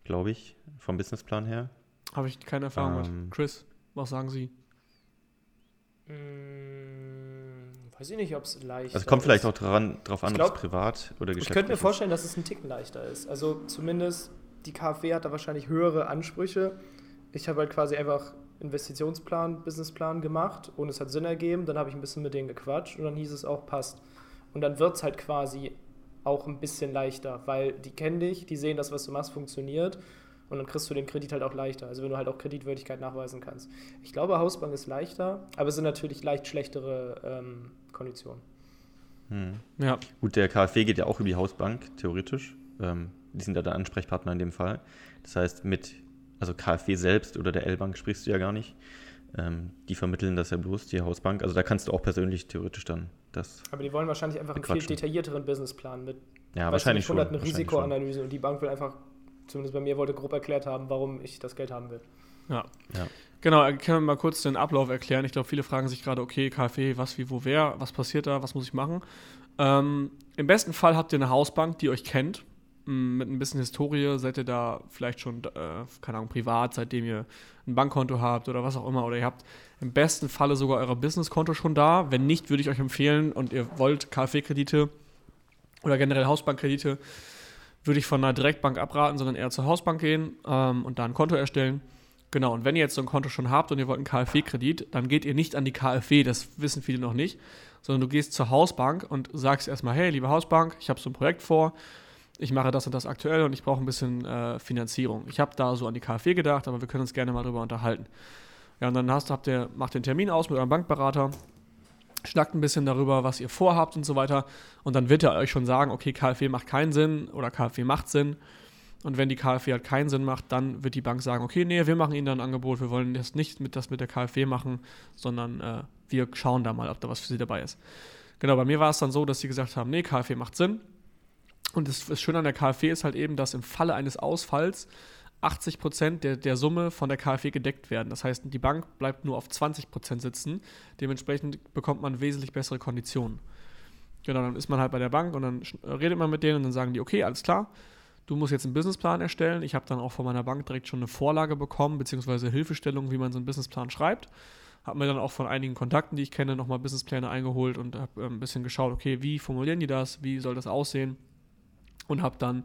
glaube ich, vom Businessplan her. Habe ich keine Erfahrung Ähm. mit. Chris, was sagen Sie? Hm, weiß ich nicht, ob es leicht Also kommt vielleicht ist. auch dran, drauf an, Ich ob es privat oder Ich geschäftlich könnte mir vorstellen, dass es ein Ticken leichter ist. Also zumindest die KfW hat da wahrscheinlich höhere Ansprüche. Ich habe halt quasi einfach Investitionsplan, Businessplan gemacht und es hat Sinn ergeben. Dann habe ich ein bisschen mit denen gequatscht und dann hieß es auch, passt. Und dann wird es halt quasi auch ein bisschen leichter, weil die kennen dich, die sehen, dass was du machst funktioniert und dann kriegst du den Kredit halt auch leichter. Also wenn du halt auch Kreditwürdigkeit nachweisen kannst. Ich glaube, Hausbank ist leichter, aber es sind natürlich leicht schlechtere ähm, Konditionen. Hm. Ja, Gut, der KfW geht ja auch über die Hausbank, theoretisch. Ähm, die sind ja der Ansprechpartner in dem Fall. Das heißt, mit, also KfW selbst oder der L-Bank sprichst du ja gar nicht. Ähm, die vermitteln das ja bloß, die Hausbank. Also da kannst du auch persönlich theoretisch dann das, Aber die wollen wahrscheinlich einfach einen viel detaillierteren Businessplan mit ja, wahrscheinlich schon. schon. Risikoanalysen und die Bank will einfach, zumindest bei mir, wollte grob erklärt haben, warum ich das Geld haben will. ja. Ja. Genau, äh, können wir mal kurz den Ablauf erklären. Ich glaube, viele fragen sich gerade, okay, KfW, was, wie, wo, wer, was passiert da, was muss ich machen? Ähm, Im besten Fall habt ihr eine Hausbank, die euch kennt, mit ein bisschen Historie, seid ihr da vielleicht schon, äh, keine Ahnung, privat, seitdem ihr ein Bankkonto habt oder was auch immer, oder ihr habt im besten Falle sogar euer Businesskonto schon da. Wenn nicht, würde ich euch empfehlen und ihr wollt KfW-Kredite oder generell Hausbankkredite, würde ich von einer Direktbank abraten, sondern eher zur Hausbank gehen ähm, und da ein Konto erstellen. Genau, und wenn ihr jetzt so ein Konto schon habt und ihr wollt einen KfW-Kredit, dann geht ihr nicht an die KfW, das wissen viele noch nicht, sondern du gehst zur Hausbank und sagst erstmal, hey, liebe Hausbank, ich habe so ein Projekt vor, ich mache das und das aktuell und ich brauche ein bisschen äh, Finanzierung. Ich habe da so an die KfW gedacht, aber wir können uns gerne mal drüber unterhalten. Ja, und dann hast, habt ihr, macht den Termin aus mit eurem Bankberater, schnackt ein bisschen darüber, was ihr vorhabt und so weiter. Und dann wird er euch schon sagen, okay, KfW macht keinen Sinn oder KfW macht Sinn. Und wenn die KfW halt keinen Sinn macht, dann wird die Bank sagen, okay, nee, wir machen Ihnen da ein Angebot, wir wollen das nicht mit, das mit der KfW machen, sondern äh, wir schauen da mal, ob da was für Sie dabei ist. Genau, bei mir war es dann so, dass sie gesagt haben, nee, KfW macht Sinn. Und das, das Schöne an der KfW ist halt eben, dass im Falle eines Ausfalls 80 Prozent der, der Summe von der KfW gedeckt werden. Das heißt, die Bank bleibt nur auf 20 Prozent sitzen. Dementsprechend bekommt man wesentlich bessere Konditionen. Genau, dann ist man halt bei der Bank und dann redet man mit denen und dann sagen die, okay, alles klar, du musst jetzt einen Businessplan erstellen. Ich habe dann auch von meiner Bank direkt schon eine Vorlage bekommen, beziehungsweise Hilfestellung, wie man so einen Businessplan schreibt. Habe mir dann auch von einigen Kontakten, die ich kenne, nochmal Businesspläne eingeholt und habe äh, ein bisschen geschaut, okay, wie formulieren die das, wie soll das aussehen? Und habe dann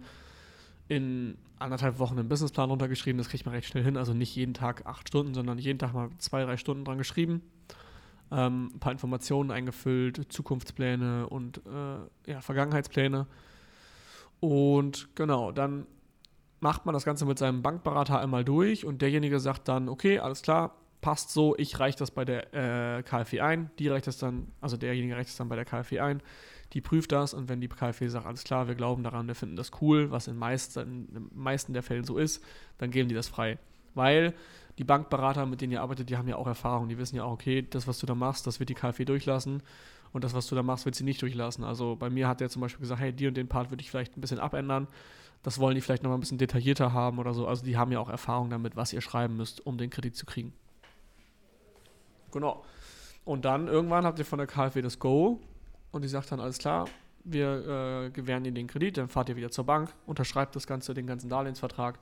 in anderthalb Wochen einen Businessplan runtergeschrieben. Das kriegt man recht schnell hin. Also nicht jeden Tag acht Stunden, sondern jeden Tag mal zwei, drei Stunden dran geschrieben. Ähm, ein paar Informationen eingefüllt, Zukunftspläne und äh, ja, Vergangenheitspläne. Und genau, dann macht man das Ganze mit seinem Bankberater einmal durch und derjenige sagt dann, okay, alles klar, passt so, ich reiche das bei der äh, KfW ein, die reicht das dann, also derjenige reicht das dann bei der KfW ein, die prüft das und wenn die KfW sagt, alles klar, wir glauben daran, wir finden das cool, was in, meist, in den meisten der Fällen so ist, dann geben die das frei. Weil die Bankberater, mit denen ihr arbeitet, die haben ja auch Erfahrung, die wissen ja auch, okay, das, was du da machst, das wird die KfW durchlassen und das, was du da machst, wird sie nicht durchlassen. Also bei mir hat der zum Beispiel gesagt, hey, die und den Part würde ich vielleicht ein bisschen abändern. Das wollen die vielleicht nochmal ein bisschen detaillierter haben oder so. Also die haben ja auch Erfahrung damit, was ihr schreiben müsst, um den Kredit zu kriegen. Genau. Und dann irgendwann habt ihr von der KfW das Go und die sagt dann, alles klar, wir äh, gewähren Ihnen den Kredit, dann fahrt ihr wieder zur Bank, unterschreibt das Ganze, den ganzen Darlehensvertrag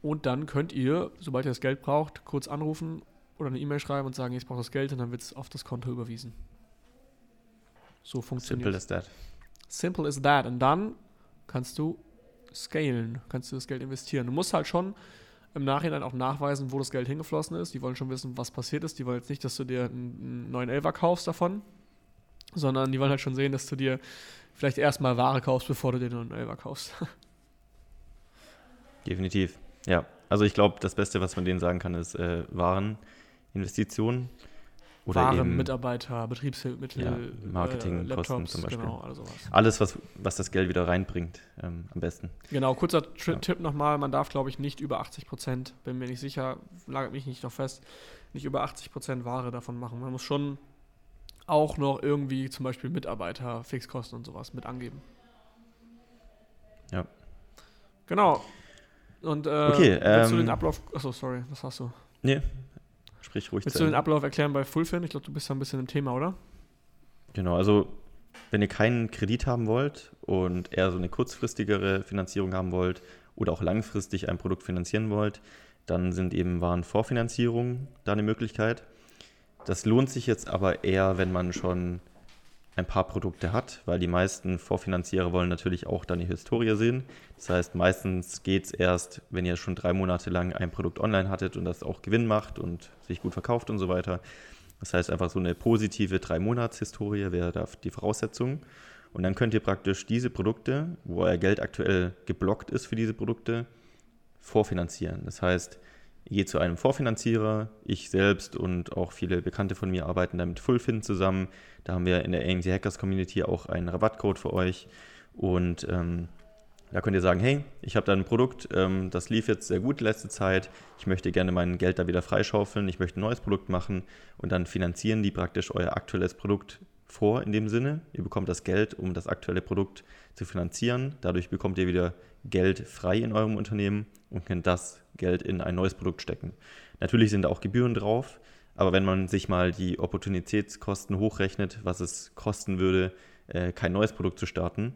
und dann könnt ihr, sobald ihr das Geld braucht, kurz anrufen oder eine E-Mail schreiben und sagen, ich brauche das Geld und dann wird es auf das Konto überwiesen. So funktioniert Simple as that. Simple as that. Und dann kannst du scalen, kannst du das Geld investieren. Du musst halt schon im Nachhinein auch nachweisen, wo das Geld hingeflossen ist. Die wollen schon wissen, was passiert ist. Die wollen jetzt nicht, dass du dir einen neuen Elfer kaufst davon, sondern die wollen halt schon sehen, dass du dir vielleicht erstmal Ware kaufst, bevor du dir einen Elfer kaufst. Definitiv. Ja. Also ich glaube, das Beste, was man denen sagen kann, ist äh, Wareninvestitionen. Oder Ware, eben, Mitarbeiter, Betriebsmittel, Ja, Marketingkosten äh, zum Beispiel. Genau, alles. Alles, was, was das Geld wieder reinbringt, ähm, am besten. Genau, kurzer Tri Ja. Tipp nochmal, man darf, glaube ich, nicht über 80 Prozent, bin mir nicht sicher, lagert mich nicht noch fest, nicht über 80 Prozent Ware davon machen. Man muss schon auch noch irgendwie zum Beispiel Mitarbeiter, Fixkosten und sowas mit angeben. Ja. Genau. Und äh, Okay, willst du ähm, den Ablauf, achso, sorry, was hast du? Nee, sprich ruhig Willst du den. Ablauf erklären bei Fullfin? Ich glaube, du bist da ein bisschen im Thema, oder? Genau, also wenn ihr keinen Kredit haben wollt und eher so eine kurzfristigere Finanzierung haben wollt oder auch langfristig ein Produkt finanzieren wollt, dann sind eben Warenvorfinanzierungen da eine Möglichkeit. Das lohnt sich jetzt aber eher, wenn man schon ein paar Produkte hat, weil die meisten Vorfinanzierer wollen natürlich auch dann die Historie sehen. Das heißt, meistens geht es erst, wenn ihr schon drei Monate lang ein Produkt online hattet und das auch Gewinn macht und sich gut verkauft und so weiter. Das heißt, einfach so eine positive Drei-Monats-Historie wäre da die Voraussetzung. Und dann könnt ihr praktisch diese Produkte, wo euer Geld aktuell geblockt ist für diese Produkte, vorfinanzieren. Das heißt, geht zu einem Vorfinanzierer, ich selbst und auch viele Bekannte von mir arbeiten da mit Fullfin zusammen. Da haben wir in der AMC Hackers Community auch einen Rabattcode für euch. Und ähm, da könnt ihr sagen, hey, ich habe da ein Produkt, ähm, das lief jetzt sehr gut letzte Zeit. Ich möchte gerne mein Geld da wieder freischaufeln. Ich möchte ein neues Produkt machen. Und dann finanzieren die praktisch euer aktuelles Produkt vor in dem Sinne. Ihr bekommt das Geld, um das aktuelle Produkt zu finanzieren. Dadurch bekommt ihr wieder Geld frei in eurem Unternehmen und könnt das Geld in ein neues Produkt stecken. Natürlich sind da auch Gebühren drauf, aber wenn man sich mal die Opportunitätskosten hochrechnet, was es kosten würde, äh, kein neues Produkt zu starten,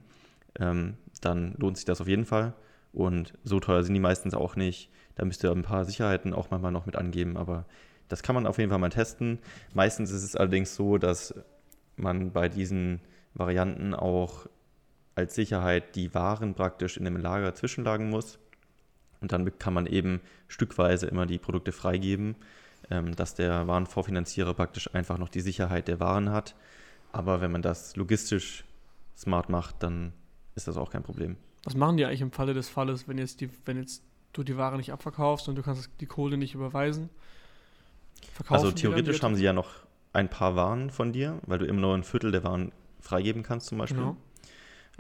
ähm, dann lohnt sich das auf jeden Fall. Und so teuer sind die meistens auch nicht. Da müsst ihr ein paar Sicherheiten auch manchmal noch mit angeben, aber das kann man auf jeden Fall mal testen. Meistens ist es allerdings so, dass man bei diesen Varianten auch als Sicherheit die Waren praktisch in einem Lager zwischenlagern muss. Und dann kann man eben stückweise immer die Produkte freigeben, ähm, dass der Warenvorfinanzierer praktisch einfach noch die Sicherheit der Waren hat. Aber wenn man das logistisch smart macht, dann ist das auch kein Problem. Was machen die eigentlich im Falle des Falles, wenn jetzt, die, wenn jetzt du die Ware nicht abverkaufst und du kannst die Kohle nicht überweisen? Verkaufen also theoretisch haben sie ja noch ein paar Waren von dir, weil du immer nur ein Viertel der Waren freigeben kannst zum Beispiel. Genau.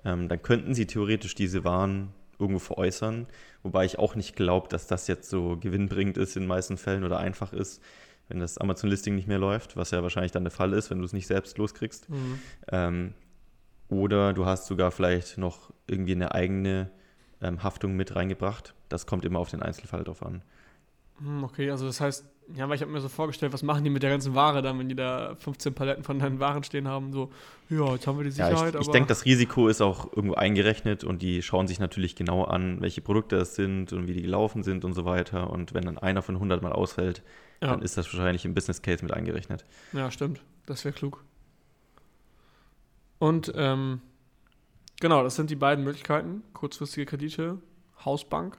Ähm, dann könnten sie theoretisch diese Waren irgendwo veräußern, wobei ich auch nicht glaube, dass das jetzt so gewinnbringend ist in den meisten Fällen oder einfach ist, wenn das Amazon-Listing nicht mehr läuft, was ja wahrscheinlich dann der Fall ist, wenn du es nicht selbst loskriegst. Mhm. Ähm, oder du hast sogar vielleicht noch irgendwie eine eigene ähm, Haftung mit reingebracht. Das kommt immer auf den Einzelfall drauf an. Hm, Okay, also das heißt, ja, weil ich habe mir so vorgestellt, was machen die mit der ganzen Ware dann, wenn die da 15 Paletten von deinen Waren stehen haben, so, ja, jetzt haben wir die Ja, Sicherheit, ich, ich aber denke, das Risiko ist auch irgendwo eingerechnet und die schauen sich natürlich genau an, welche Produkte es sind und wie die gelaufen sind und so weiter. Und wenn dann einer von 100 mal ausfällt, ja, dann ist das wahrscheinlich im Business Case mit eingerechnet. ja, stimmt, das wäre klug. Und ähm, genau, das sind die beiden Möglichkeiten, kurzfristige Kredite, Hausbank.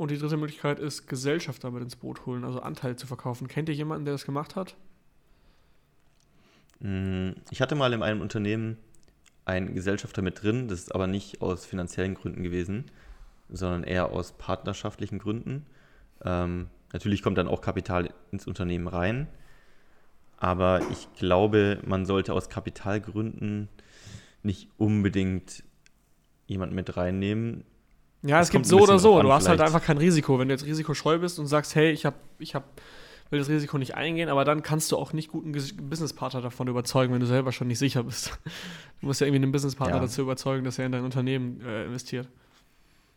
Und die dritte Möglichkeit ist, Gesellschafter mit ins Boot holen, also Anteile zu verkaufen. Kennt ihr jemanden, der das gemacht hat? Mm, Ich hatte mal in einem Unternehmen einen Gesellschafter mit drin, das ist aber nicht aus finanziellen Gründen gewesen, sondern eher aus partnerschaftlichen Gründen. Ähm, natürlich kommt dann auch Kapital ins Unternehmen rein, aber ich glaube, man sollte aus Kapitalgründen nicht unbedingt jemanden mit reinnehmen. Ja, es gibt so oder so. du hast halt vielleicht. einfach kein Risiko. Wenn du jetzt risikoscheu bist und sagst, hey, ich hab, ich hab, will das Risiko nicht eingehen, aber dann kannst du auch nicht guten Businesspartner davon überzeugen, wenn du selber schon nicht sicher bist. Du musst ja irgendwie einen Businesspartner Ja. dazu überzeugen, dass er in dein Unternehmen äh, investiert.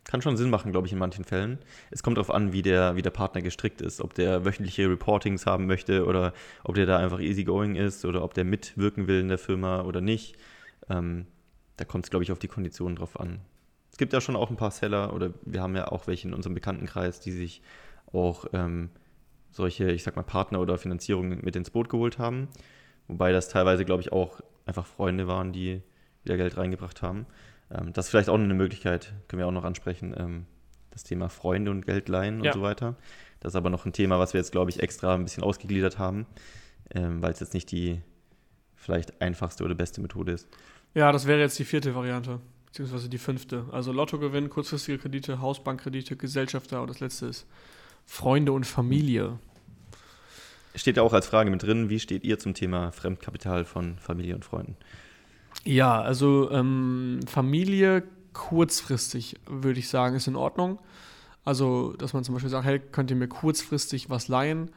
Kann schon Sinn machen, glaube ich, in manchen Fällen. Es kommt darauf an, wie der, wie der Partner gestrickt ist, ob der wöchentliche Reportings haben möchte oder ob der da einfach easygoing ist oder ob der mitwirken will in der Firma oder nicht. Ähm, da kommt es, glaube ich, auf die Konditionen drauf an. Es gibt ja schon auch ein paar Seller oder wir haben ja auch welche in unserem Bekanntenkreis, die sich auch ähm, solche, ich sag mal, Partner oder Finanzierungen mit ins Boot geholt haben. Wobei das teilweise, glaube ich, auch einfach Freunde waren, die wieder Geld reingebracht haben. Ähm, das ist vielleicht auch eine Möglichkeit, können wir auch noch ansprechen, ähm, das Thema Freunde und Geld leihen Ja. und so weiter. Das ist aber noch ein Thema, was wir jetzt, glaube ich, extra ein bisschen ausgegliedert haben, ähm, weil es jetzt nicht die vielleicht einfachste oder beste Methode ist. Ja, das wäre jetzt die vierte Variante, beziehungsweise die fünfte. Also Lottogewinn, kurzfristige Kredite, Hausbankkredite, Gesellschafter und das letzte ist Freunde und Familie. Steht ja auch als Frage mit drin, wie steht ihr zum Thema Fremdkapital von Familie und Freunden? Ja, also ähm, Familie kurzfristig, würde ich sagen, ist in Ordnung. Also, dass man zum Beispiel sagt, hey, könnt ihr mir kurzfristig was leihen?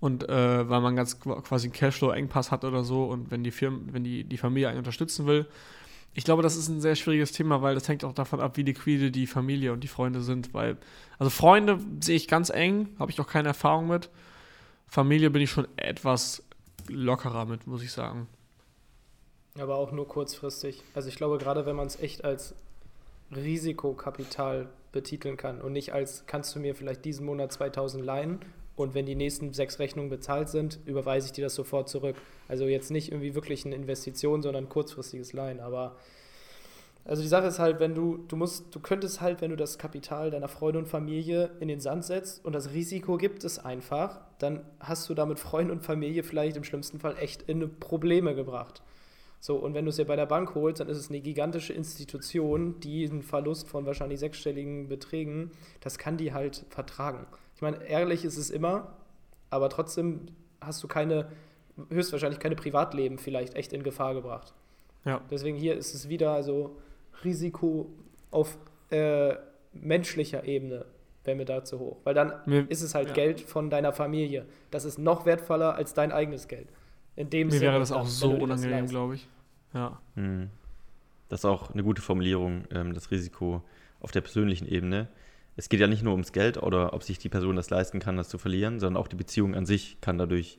Und äh, weil man ganz qu- quasi einen Cashflow-Engpass hat oder so und wenn die Firmen, wenn die, die Familie einen unterstützen will. Ich glaube, das ist ein sehr schwieriges Thema, weil das hängt auch davon ab, wie liquide die Familie und die Freunde sind. Weil, also Freunde sehe ich ganz eng, habe ich auch keine Erfahrung mit. Familie bin ich schon etwas lockerer mit, muss ich sagen. Aber auch nur kurzfristig. Also ich glaube, gerade wenn man es echt als Risikokapital betiteln kann und nicht als, kannst du mir vielleicht diesen Monat 2000 leihen und wenn die nächsten sechs Rechnungen bezahlt sind, überweise ich dir das sofort zurück. Also jetzt nicht irgendwie wirklich eine Investition, sondern ein kurzfristiges Leihen. Aber also die Sache ist halt, wenn du, du musst, du könntest halt, wenn du das Kapital deiner Freunde und Familie in den Sand setzt und das Risiko gibt es einfach, dann hast du damit Freunde und Familie vielleicht im schlimmsten Fall echt in Probleme gebracht. So, und wenn du es dir bei der Bank holst, dann ist es eine gigantische Institution, die einen Verlust von wahrscheinlich sechsstelligen Beträgen, das kann die halt vertragen. Ich meine, ehrlich ist es immer, aber trotzdem hast du keine, höchstwahrscheinlich keine Privatleben vielleicht echt in Gefahr gebracht. Ja. Deswegen hier ist es wieder so Risiko auf äh, menschlicher Ebene wäre mir da zu hoch. Weil dann Mir, ist es halt Ja. Geld von deiner Familie. Das ist noch wertvoller als dein eigenes Geld. In dem mir wäre das auch so unangenehm, glaube ich. Ja. Hm. Das ist auch eine gute Formulierung, ähm, das Risiko auf der persönlichen Ebene. Es geht ja nicht nur ums Geld oder ob sich die Person das leisten kann, das zu verlieren, sondern auch die Beziehung an sich kann dadurch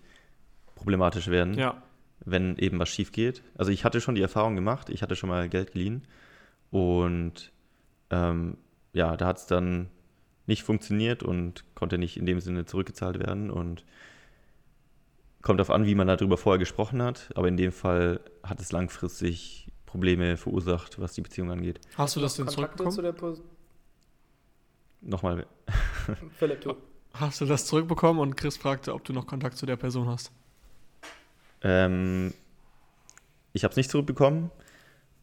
problematisch werden, Ja. wenn eben was schief geht. Also ich hatte schon die Erfahrung gemacht, ich hatte schon mal Geld geliehen und ähm, ja, da hat es dann nicht funktioniert und konnte nicht in dem Sinne zurückgezahlt werden und kommt darauf an, wie man darüber vorher gesprochen hat, aber in dem Fall hat es langfristig Probleme verursacht, was die Beziehung angeht. Hast du das denn zurückbekommen? Nochmal, Philipp, du. Hast du das zurückbekommen und Chris fragte, ob du noch Kontakt zu der Person hast. ähm, ich habe es nicht zurückbekommen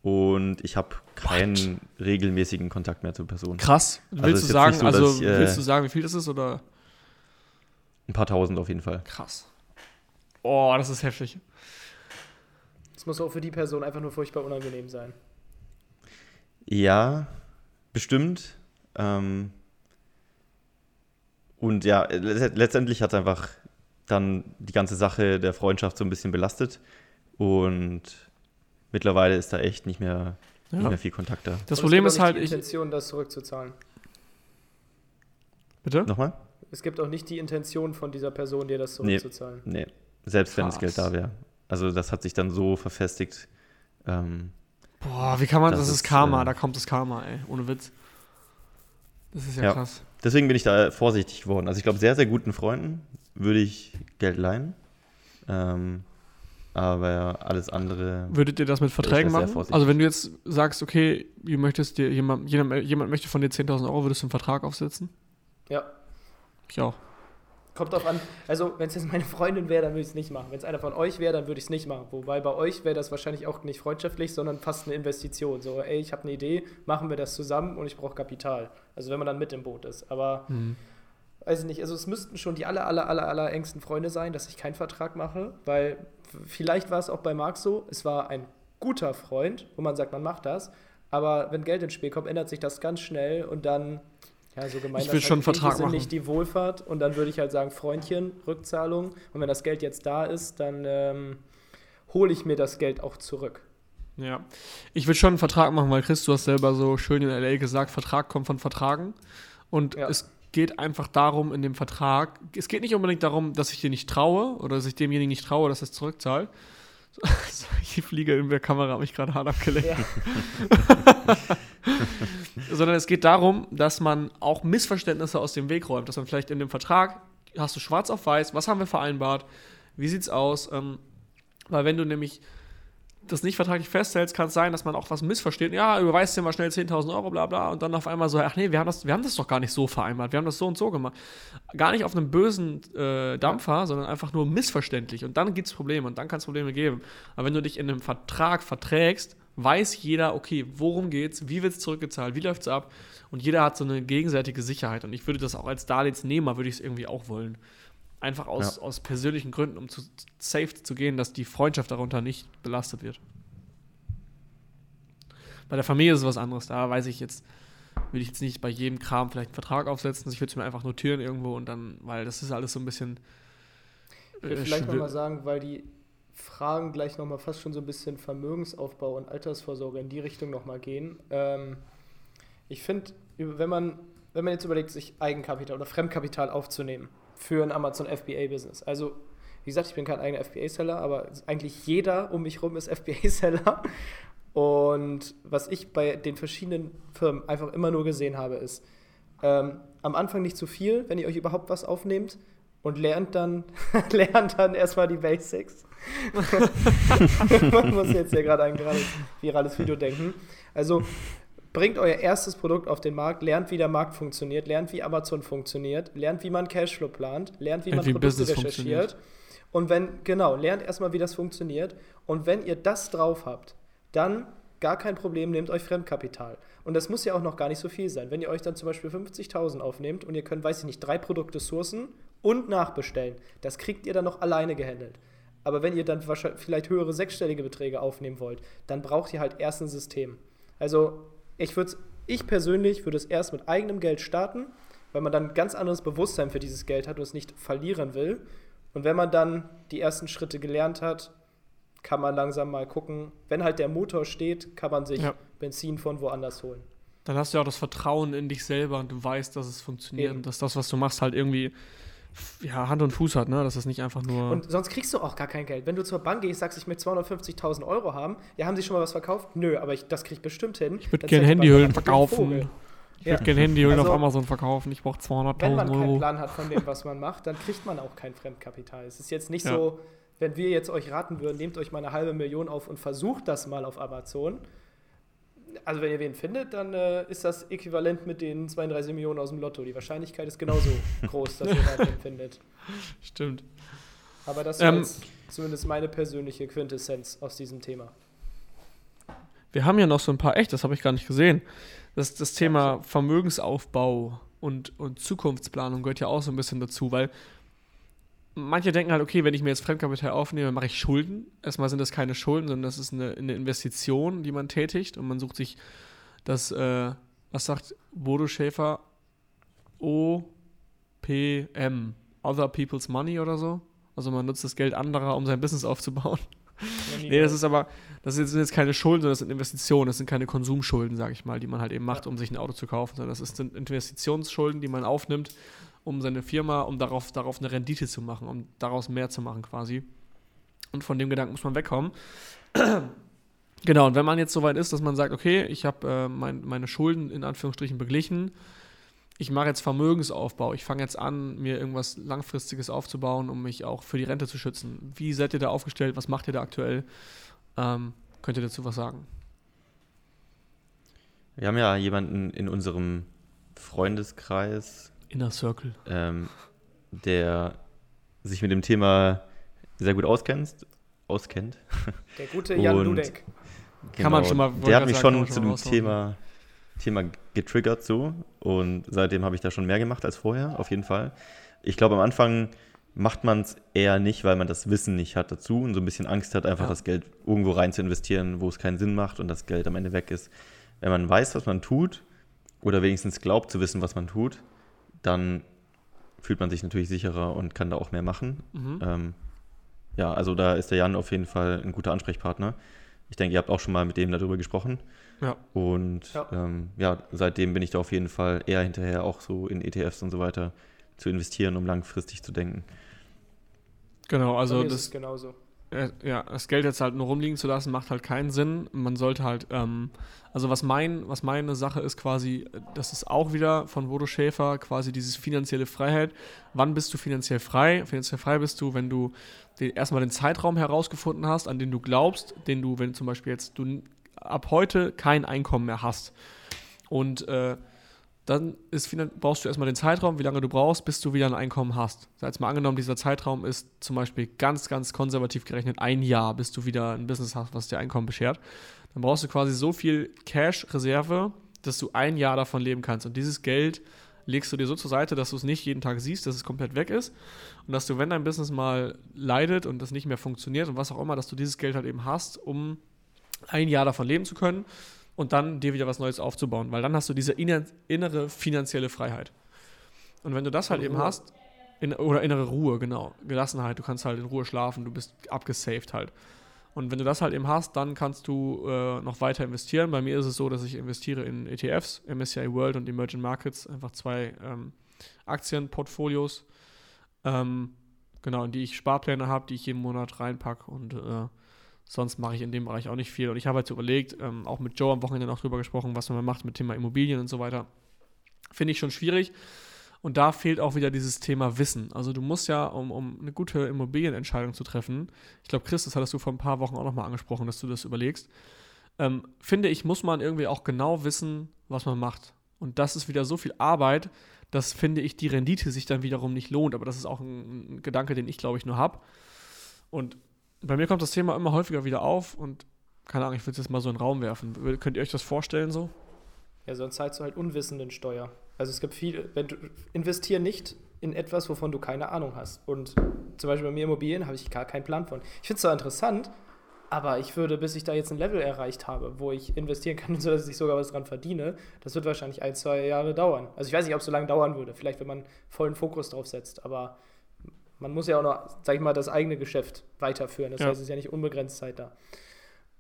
und ich habe keinen regelmäßigen Kontakt mehr zur Person. Krass. Also Willst ist du sagen, so, also ich, äh, willst du sagen, wie viel das ist oder Ein paar tausend auf jeden Fall. krass? Oh, das ist heftig. Das muss auch für die Person einfach nur furchtbar unangenehm sein. Ja, bestimmt. Ähm, und ja, let- letztendlich hat es einfach dann die ganze Sache der Freundschaft so ein bisschen belastet. Und mittlerweile ist da echt nicht mehr, nicht Ja. mehr viel Kontakt da. Das Und es Problem gibt ist auch halt, nicht ich. die Intention, das zurückzuzahlen. Bitte? Nochmal? Es gibt auch nicht die Intention von dieser Person, dir das Nee. zurückzuzahlen. Nee, selbst wenn das. Geld da wäre. Also das hat sich dann so verfestigt. Ähm, Boah, wie kann man, das, Das ist ist, Karma, äh, da kommt das Karma, ey, ohne Witz. Das ist ja, Ja. krass. Deswegen bin ich da vorsichtig geworden. Also ich glaube, sehr, sehr guten Freunden würde ich Geld leihen. Ähm, aber alles andere. Würdet ihr das mit Verträgen machen? Also wenn du jetzt sagst, okay, du möchtest dir jemand, jemand, jemand möchte von dir 10.000 Euro, würdest du einen Vertrag aufsetzen? Ja. Ich auch. Kommt drauf an. Also, wenn es jetzt meine Freundin wäre, dann würde ich es nicht machen. Wenn es einer von euch wäre, dann würde ich es nicht machen. Wobei bei euch wäre das wahrscheinlich auch nicht freundschaftlich, sondern fast eine Investition. So, ey, ich habe eine Idee, machen wir das zusammen und ich brauche Kapital. Also, wenn man dann mit im Boot ist. Aber, Mhm. weiß ich nicht, also es müssten schon die aller, aller, aller, aller engsten Freunde sein, dass ich keinen Vertrag mache, weil vielleicht war es auch bei Marc so, es war ein guter Freund, wo man sagt, man macht das. Aber wenn Geld ins Spiel kommt, ändert sich das ganz schnell und dann, ja, so gemein Ich will halt schon einen Vertrag machen. nicht die Wohlfahrt und dann würde ich halt sagen, Freundchen, Rückzahlung. Und wenn das Geld jetzt da ist, dann ähm, hole ich mir das Geld auch zurück. Ja. Ich will schon einen Vertrag machen, weil Chris, du hast selber so schön in LA gesagt, Vertrag kommt von Vertragen. Und Ja. es geht einfach darum, in dem Vertrag, es geht nicht unbedingt darum, dass ich dir nicht traue oder dass ich demjenigen nicht traue, dass er es zurückzahlt. So, die Fliege in der Kamera hat mich gerade hart abgelenkt. Ja. Sondern es geht darum, dass man auch Missverständnisse aus dem Weg räumt, dass man vielleicht in dem Vertrag hast du schwarz auf weiß, was haben wir vereinbart, wie sieht's aus? Ähm, weil wenn du nämlich das nicht vertraglich festhältst, kann es sein, dass man auch was missversteht. Ja, überweist dir mal schnell 10.000 Euro, bla bla, und dann auf einmal so, ach nee, wir haben, das, wir haben das doch gar nicht so vereinbart, wir haben das so und so gemacht. Gar nicht auf einem bösen äh, Dampfer, sondern einfach nur missverständlich. Und dann gibt es Probleme und dann kann es Probleme geben. Aber wenn du dich in einem Vertrag verträgst, weiß jeder, okay, worum geht's, wie wird es zurückgezahlt, wie läuft es ab und jeder hat so eine gegenseitige Sicherheit. Und ich würde das auch als Darlehensnehmer, würde ich es irgendwie auch wollen. Einfach aus, ja. aus persönlichen Gründen, um zu safe zu gehen, dass die Freundschaft darunter nicht belastet wird. Bei der Familie ist es was anderes. Da weiß ich jetzt, will ich jetzt nicht bei jedem Kram vielleicht einen Vertrag aufsetzen. Ich würde es mir einfach notieren irgendwo und dann, weil das ist alles so ein bisschen. Ich würde äh, vielleicht nochmal sagen, weil die Fragen gleich nochmal fast schon so ein bisschen Vermögensaufbau und Altersvorsorge in die Richtung nochmal gehen. Ähm, ich finde, wenn man, wenn man jetzt überlegt, sich Eigenkapital oder Fremdkapital aufzunehmen, für ein Amazon FBA-Business. Also, wie gesagt, ich bin kein eigener FBA-Seller, aber eigentlich jeder um mich herum ist FBA-Seller. Und was ich bei den verschiedenen Firmen einfach immer nur gesehen habe, ist, ähm, am Anfang nicht zu viel, wenn ihr euch überhaupt was aufnehmt und lernt dann, lernt dann erstmal die Basics. Man muss jetzt ja gerade ein virales Video denken. Also bringt euer erstes Produkt auf den Markt, lernt, wie der Markt funktioniert, lernt, wie Amazon funktioniert, lernt, wie man Cashflow plant, lernt, wie man wie Produkte recherchiert. Und wenn, genau, lernt erstmal, wie das funktioniert. Und wenn ihr das drauf habt, dann gar kein Problem, nehmt euch Fremdkapital. Und das muss ja auch noch gar nicht so viel sein. Wenn ihr euch dann zum Beispiel 50.000 aufnehmt und ihr könnt, weiß ich nicht, drei Produkte sourcen und nachbestellen, das kriegt ihr dann noch alleine gehandelt. Aber wenn ihr dann wahrscheinlich vielleicht höhere sechsstellige Beträge aufnehmen wollt, dann braucht ihr halt erst ein System. Also ich würde ich persönlich würde es erst mit eigenem Geld starten, weil man dann ein ganz anderes Bewusstsein für dieses Geld hat und es nicht verlieren will. Und wenn man dann die ersten Schritte gelernt hat, kann man langsam mal gucken. Wenn halt der Motor steht, kann man sich ja. Benzin von woanders holen. Dann hast du ja auch das Vertrauen in dich selber und du weißt, dass es funktioniert Eben. und dass das, was du machst, halt irgendwie ja, Hand und Fuß hat, ne? Dass das nicht einfach nur. Und sonst kriegst du auch gar kein Geld. Wenn du zur Bank gehst, sagst, ich möchte 250.000 Euro haben, ja, haben sie schon mal was verkauft? Nö, aber ich, das krieg ich bestimmt hin. Ich würde gerne Handyhüllen verkaufen. Ich würde gerne Handyhüllen also, auf Amazon verkaufen. Ich brauche 200.000 Euro. Wenn man keinen Plan hat von dem, was man macht, dann kriegt man auch kein Fremdkapital. Es ist jetzt nicht ja. so, wenn wir jetzt euch raten würden, nehmt euch mal eine halbe Million auf und versucht das mal auf Amazon also wenn ihr wen findet, dann äh, ist das äquivalent mit den 32 Millionen aus dem Lotto. Die Wahrscheinlichkeit ist genauso groß, dass ihr wen findet. Stimmt. Aber das ähm, ist zumindest meine persönliche Quintessenz aus diesem Thema. Wir haben ja noch so ein paar, echt, das habe ich gar nicht gesehen. Das, das Thema Vermögensaufbau und, und Zukunftsplanung gehört ja auch so ein bisschen dazu, weil manche denken halt, okay, wenn ich mir jetzt Fremdkapital aufnehme, mache ich Schulden. Erstmal sind das keine Schulden, sondern das ist eine, eine Investition, die man tätigt und man sucht sich das, äh, was sagt Bodo Schäfer? OPM, Other People's Money oder so. Also man nutzt das Geld anderer, um sein Business aufzubauen. nee, das ist aber, das sind jetzt keine Schulden, sondern das sind Investitionen, das sind keine Konsumschulden, sage ich mal, die man halt eben macht, um sich ein Auto zu kaufen, sondern das sind Investitionsschulden, die man aufnimmt, um seine Firma, um darauf, darauf eine Rendite zu machen, um daraus mehr zu machen quasi. Und von dem Gedanken muss man wegkommen. genau, und wenn man jetzt so weit ist, dass man sagt, okay, ich habe äh, mein, meine Schulden in Anführungsstrichen beglichen, ich mache jetzt Vermögensaufbau, ich fange jetzt an, mir irgendwas Langfristiges aufzubauen, um mich auch für die Rente zu schützen. Wie seid ihr da aufgestellt? Was macht ihr da aktuell? Ähm, könnt ihr dazu was sagen? Wir haben ja jemanden in unserem Freundeskreis, Inner Circle. Ähm, der sich mit dem Thema sehr gut auskennt. auskennt. Der gute Jan Und, Dudek. Genau, Kann man schon mal. Der hat mich sagen, schon zu dem Thema, Thema getriggert so. Und seitdem habe ich da schon mehr gemacht als vorher, auf jeden Fall. Ich glaube, am Anfang macht man es eher nicht, weil man das Wissen nicht hat dazu und so ein bisschen Angst hat, einfach ja. das Geld irgendwo rein zu investieren, wo es keinen Sinn macht und das Geld am Ende weg ist. Wenn man weiß, was man tut, oder wenigstens glaubt zu wissen, was man tut, dann fühlt man sich natürlich sicherer und kann da auch mehr machen. Mhm. Ähm, ja, also da ist der Jan auf jeden Fall ein guter Ansprechpartner. Ich denke, ihr habt auch schon mal mit dem darüber gesprochen. Ja. Und ja. Ähm, ja, seitdem bin ich da auf jeden Fall eher hinterher, auch so in ETFs und so weiter zu investieren, um langfristig zu denken. Genau, also das. genauso. Äh, ja, das Geld jetzt halt nur rumliegen zu lassen, macht halt keinen Sinn. Man sollte halt, ähm, also was mein, was meine Sache ist quasi, das ist auch wieder von Bodo Schäfer quasi dieses finanzielle Freiheit. Wann bist du finanziell frei? Finanziell frei bist du, wenn du den, erstmal den Zeitraum herausgefunden hast, an den du glaubst, den du, wenn zum Beispiel jetzt du ab heute kein Einkommen mehr hast. Und äh, dann ist, brauchst du erstmal den Zeitraum, wie lange du brauchst, bis du wieder ein Einkommen hast. Sei jetzt mal angenommen, dieser Zeitraum ist zum Beispiel ganz, ganz konservativ gerechnet ein Jahr, bis du wieder ein Business hast, was dir Einkommen beschert. Dann brauchst du quasi so viel Cash-Reserve, dass du ein Jahr davon leben kannst. Und dieses Geld legst du dir so zur Seite, dass du es nicht jeden Tag siehst, dass es komplett weg ist. Und dass du, wenn dein Business mal leidet und das nicht mehr funktioniert und was auch immer, dass du dieses Geld halt eben hast, um ein Jahr davon leben zu können und dann dir wieder was Neues aufzubauen, weil dann hast du diese innere finanzielle Freiheit. Und wenn du das halt eben hast, in, oder innere Ruhe, genau, Gelassenheit, du kannst halt in Ruhe schlafen, du bist abgesaved halt. Und wenn du das halt eben hast, dann kannst du äh, noch weiter investieren. Bei mir ist es so, dass ich investiere in ETFs, MSCI World und Emerging Markets, einfach zwei ähm, Aktienportfolios, ähm, genau, in die ich Sparpläne habe, die ich jeden Monat reinpacke und äh, Sonst mache ich in dem Bereich auch nicht viel. Und ich habe halt so überlegt, ähm, auch mit Joe am Wochenende noch drüber gesprochen, was man macht mit Thema Immobilien und so weiter. Finde ich schon schwierig. Und da fehlt auch wieder dieses Thema Wissen. Also du musst ja, um, um eine gute Immobilienentscheidung zu treffen, ich glaube, Chris, das hattest du vor ein paar Wochen auch nochmal angesprochen, dass du das überlegst, ähm, finde ich, muss man irgendwie auch genau wissen, was man macht. Und das ist wieder so viel Arbeit, dass, finde ich, die Rendite sich dann wiederum nicht lohnt. Aber das ist auch ein, ein Gedanke, den ich, glaube ich, nur habe. Und bei mir kommt das Thema immer häufiger wieder auf und keine Ahnung, ich will es jetzt mal so in den Raum werfen. Könnt ihr euch das vorstellen so? Ja, sonst zahlst du halt Unwissenden Steuer. Also es gibt viel, wenn du investier nicht in etwas, wovon du keine Ahnung hast. Und zum Beispiel bei mir Immobilien habe ich gar keinen Plan von. Ich finde es zwar interessant, aber ich würde, bis ich da jetzt ein Level erreicht habe, wo ich investieren kann, sodass ich sogar was dran verdiene, das wird wahrscheinlich ein, zwei Jahre dauern. Also ich weiß nicht, ob es so lange dauern würde. Vielleicht, wenn man vollen Fokus drauf setzt. Aber man muss ja auch noch, sag ich mal, das eigene Geschäft weiterführen. Das ja. heißt, es ist ja nicht unbegrenzt Zeit da.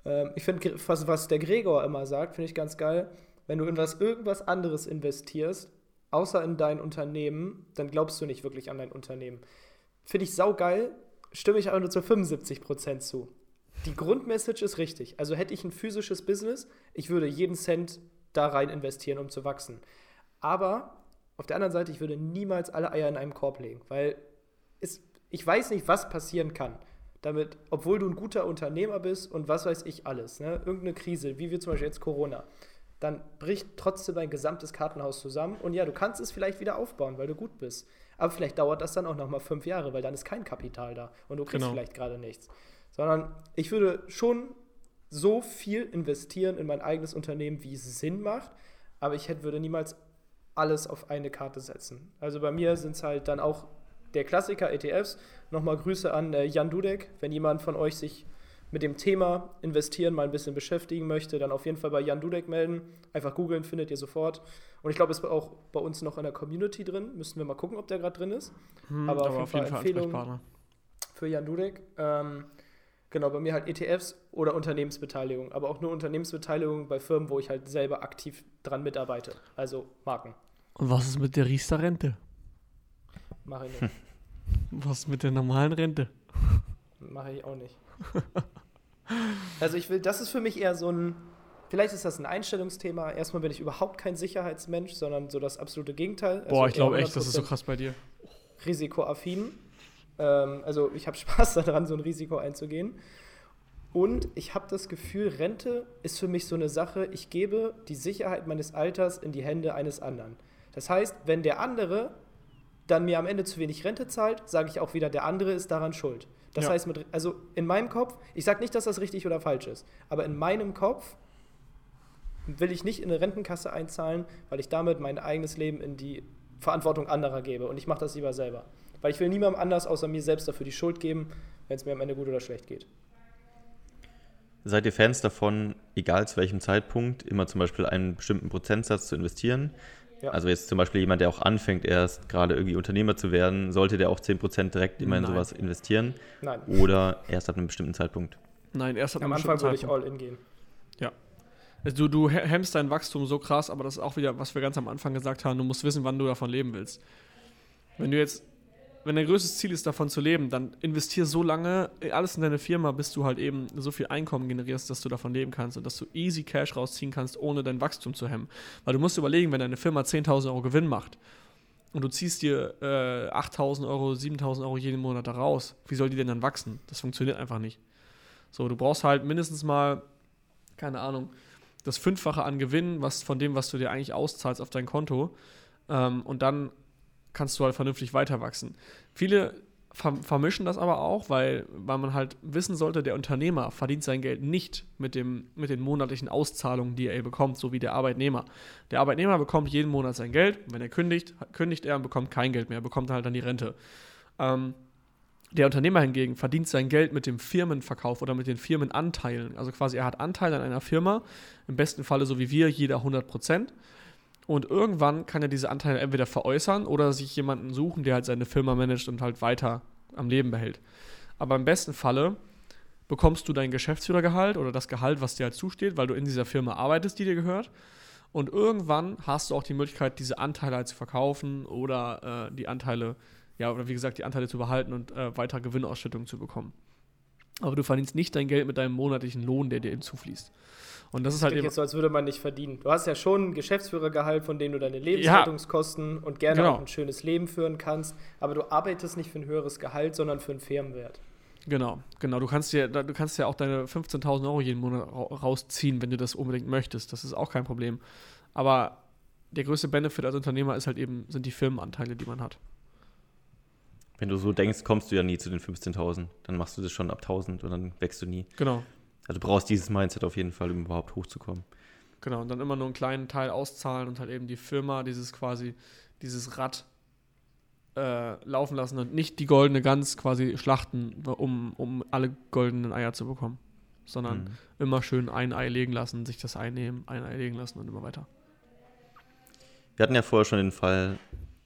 Ähm, ich finde, was, was der Gregor immer sagt, finde ich ganz geil. Wenn du in was, irgendwas anderes investierst, außer in dein Unternehmen, dann glaubst du nicht wirklich an dein Unternehmen. Finde ich saugeil, stimme ich aber nur zu 75% zu. Die Grundmessage ist richtig. Also hätte ich ein physisches Business, ich würde jeden Cent da rein investieren, um zu wachsen. Aber auf der anderen Seite, ich würde niemals alle Eier in einem Korb legen, weil ist, ich weiß nicht, was passieren kann. Damit, obwohl du ein guter Unternehmer bist und was weiß ich alles, ne? irgendeine Krise, wie wir zum Beispiel jetzt Corona, dann bricht trotzdem dein gesamtes Kartenhaus zusammen und ja, du kannst es vielleicht wieder aufbauen, weil du gut bist. Aber vielleicht dauert das dann auch nochmal fünf Jahre, weil dann ist kein Kapital da und du kriegst genau. vielleicht gerade nichts. Sondern ich würde schon so viel investieren in mein eigenes Unternehmen, wie es Sinn macht, aber ich hätte, würde niemals alles auf eine Karte setzen. Also bei mir sind es halt dann auch der Klassiker ETFs. Nochmal Grüße an äh, Jan Dudek. Wenn jemand von euch sich mit dem Thema Investieren mal ein bisschen beschäftigen möchte, dann auf jeden Fall bei Jan Dudek melden. Einfach googeln, findet ihr sofort. Und ich glaube, ist auch bei uns noch in der Community drin. Müssen wir mal gucken, ob der gerade drin ist. Hm, aber, aber, auf jeden Fall, Empfehlung für Jan Dudek. Ähm, genau, bei mir halt ETFs oder Unternehmensbeteiligung. Aber auch nur Unternehmensbeteiligung bei Firmen, wo ich halt selber aktiv dran mitarbeite. Also Marken. Und was ist mit der Riester-Rente? Mache ich nicht. Was mit der normalen Rente? Mache ich auch nicht. also ich will, das ist für mich eher so ein, vielleicht ist das ein Einstellungsthema. Erstmal bin ich überhaupt kein Sicherheitsmensch, sondern so das absolute Gegenteil. Also Boah, ich glaube echt, das ist so krass bei dir. Risikoaffin. Ähm, also ich habe Spaß daran, so ein Risiko einzugehen. Und ich habe das Gefühl, Rente ist für mich so eine Sache, ich gebe die Sicherheit meines Alters in die Hände eines anderen. Das heißt, wenn der andere dann mir am Ende zu wenig Rente zahlt, sage ich auch wieder, der andere ist daran schuld. Das ja. heißt, mit, also in meinem Kopf, ich sage nicht, dass das richtig oder falsch ist, aber in meinem Kopf will ich nicht in eine Rentenkasse einzahlen, weil ich damit mein eigenes Leben in die Verantwortung anderer gebe. Und ich mache das lieber selber. Weil ich will niemandem anders außer mir selbst dafür die Schuld geben, wenn es mir am Ende gut oder schlecht geht. Seid ihr Fans davon, egal zu welchem Zeitpunkt, immer zum Beispiel einen bestimmten Prozentsatz zu investieren? Ja. Also jetzt zum Beispiel jemand, der auch anfängt, erst gerade irgendwie Unternehmer zu werden, sollte der auch 10% direkt immer in Nein. sowas investieren? Nein. Oder erst ab einem bestimmten Zeitpunkt? Nein, erst ab einem bestimmten Zeitpunkt. Am Anfang würde ich all in gehen. Ja. Also du, du hemmst dein Wachstum so krass, aber das ist auch wieder, was wir ganz am Anfang gesagt haben, du musst wissen, wann du davon leben willst. Wenn du jetzt wenn dein größtes Ziel ist, davon zu leben, dann investier so lange alles in deine Firma, bis du halt eben so viel Einkommen generierst, dass du davon leben kannst und dass du easy Cash rausziehen kannst, ohne dein Wachstum zu hemmen. Weil du musst überlegen, wenn deine Firma 10.000 Euro Gewinn macht und du ziehst dir äh, 8.000 Euro, 7.000 Euro jeden Monat da raus, wie soll die denn dann wachsen? Das funktioniert einfach nicht. So, du brauchst halt mindestens mal, keine Ahnung, das Fünffache an Gewinn, was von dem, was du dir eigentlich auszahlst auf dein Konto. Ähm, und dann kannst du halt vernünftig weiter wachsen. Viele vermischen das aber auch, weil, weil man halt wissen sollte, der Unternehmer verdient sein Geld nicht mit, dem, mit den monatlichen Auszahlungen, die er bekommt, so wie der Arbeitnehmer. Der Arbeitnehmer bekommt jeden Monat sein Geld. Wenn er kündigt, kündigt er und bekommt kein Geld mehr, bekommt halt dann die Rente. Ähm, der Unternehmer hingegen verdient sein Geld mit dem Firmenverkauf oder mit den Firmenanteilen. Also quasi er hat Anteile an einer Firma, im besten Falle so wie wir, jeder 100 Prozent. Und irgendwann kann er diese Anteile entweder veräußern oder sich jemanden suchen, der halt seine Firma managt und halt weiter am Leben behält. Aber im besten Falle bekommst du dein Geschäftsführergehalt oder das Gehalt, was dir halt zusteht, weil du in dieser Firma arbeitest, die dir gehört. Und irgendwann hast du auch die Möglichkeit, diese Anteile halt zu verkaufen oder äh, die Anteile, ja, oder wie gesagt, die Anteile zu behalten und äh, weiter Gewinnausschüttungen zu bekommen. Aber du verdienst nicht dein Geld mit deinem monatlichen Lohn, der dir hinzufließt. Und das ist halt eben. jetzt so, als würde man nicht verdienen. Du hast ja schon ein Geschäftsführergehalt, von dem du deine Lebenshaltungskosten ja. und gerne genau. auch ein schönes Leben führen kannst. Aber du arbeitest nicht für ein höheres Gehalt, sondern für einen Firmenwert. Genau, genau. Du kannst ja, du kannst ja auch deine 15.000 Euro jeden Monat rausziehen, wenn du das unbedingt möchtest. Das ist auch kein Problem. Aber der größte Benefit als Unternehmer ist halt eben, sind die Firmenanteile, die man hat. Wenn du so denkst, kommst du ja nie zu den 15.000. Dann machst du das schon ab 1.000 und dann wächst du nie. Genau. Also du brauchst dieses Mindset auf jeden Fall, um überhaupt hochzukommen. Genau, und dann immer nur einen kleinen Teil auszahlen und halt eben die Firma, dieses quasi, dieses Rad äh, laufen lassen und nicht die goldene Gans quasi schlachten, um, um alle goldenen Eier zu bekommen. Sondern mhm. immer schön ein Ei legen lassen, sich das einnehmen, ein Ei legen lassen und immer weiter. Wir hatten ja vorher schon den Fall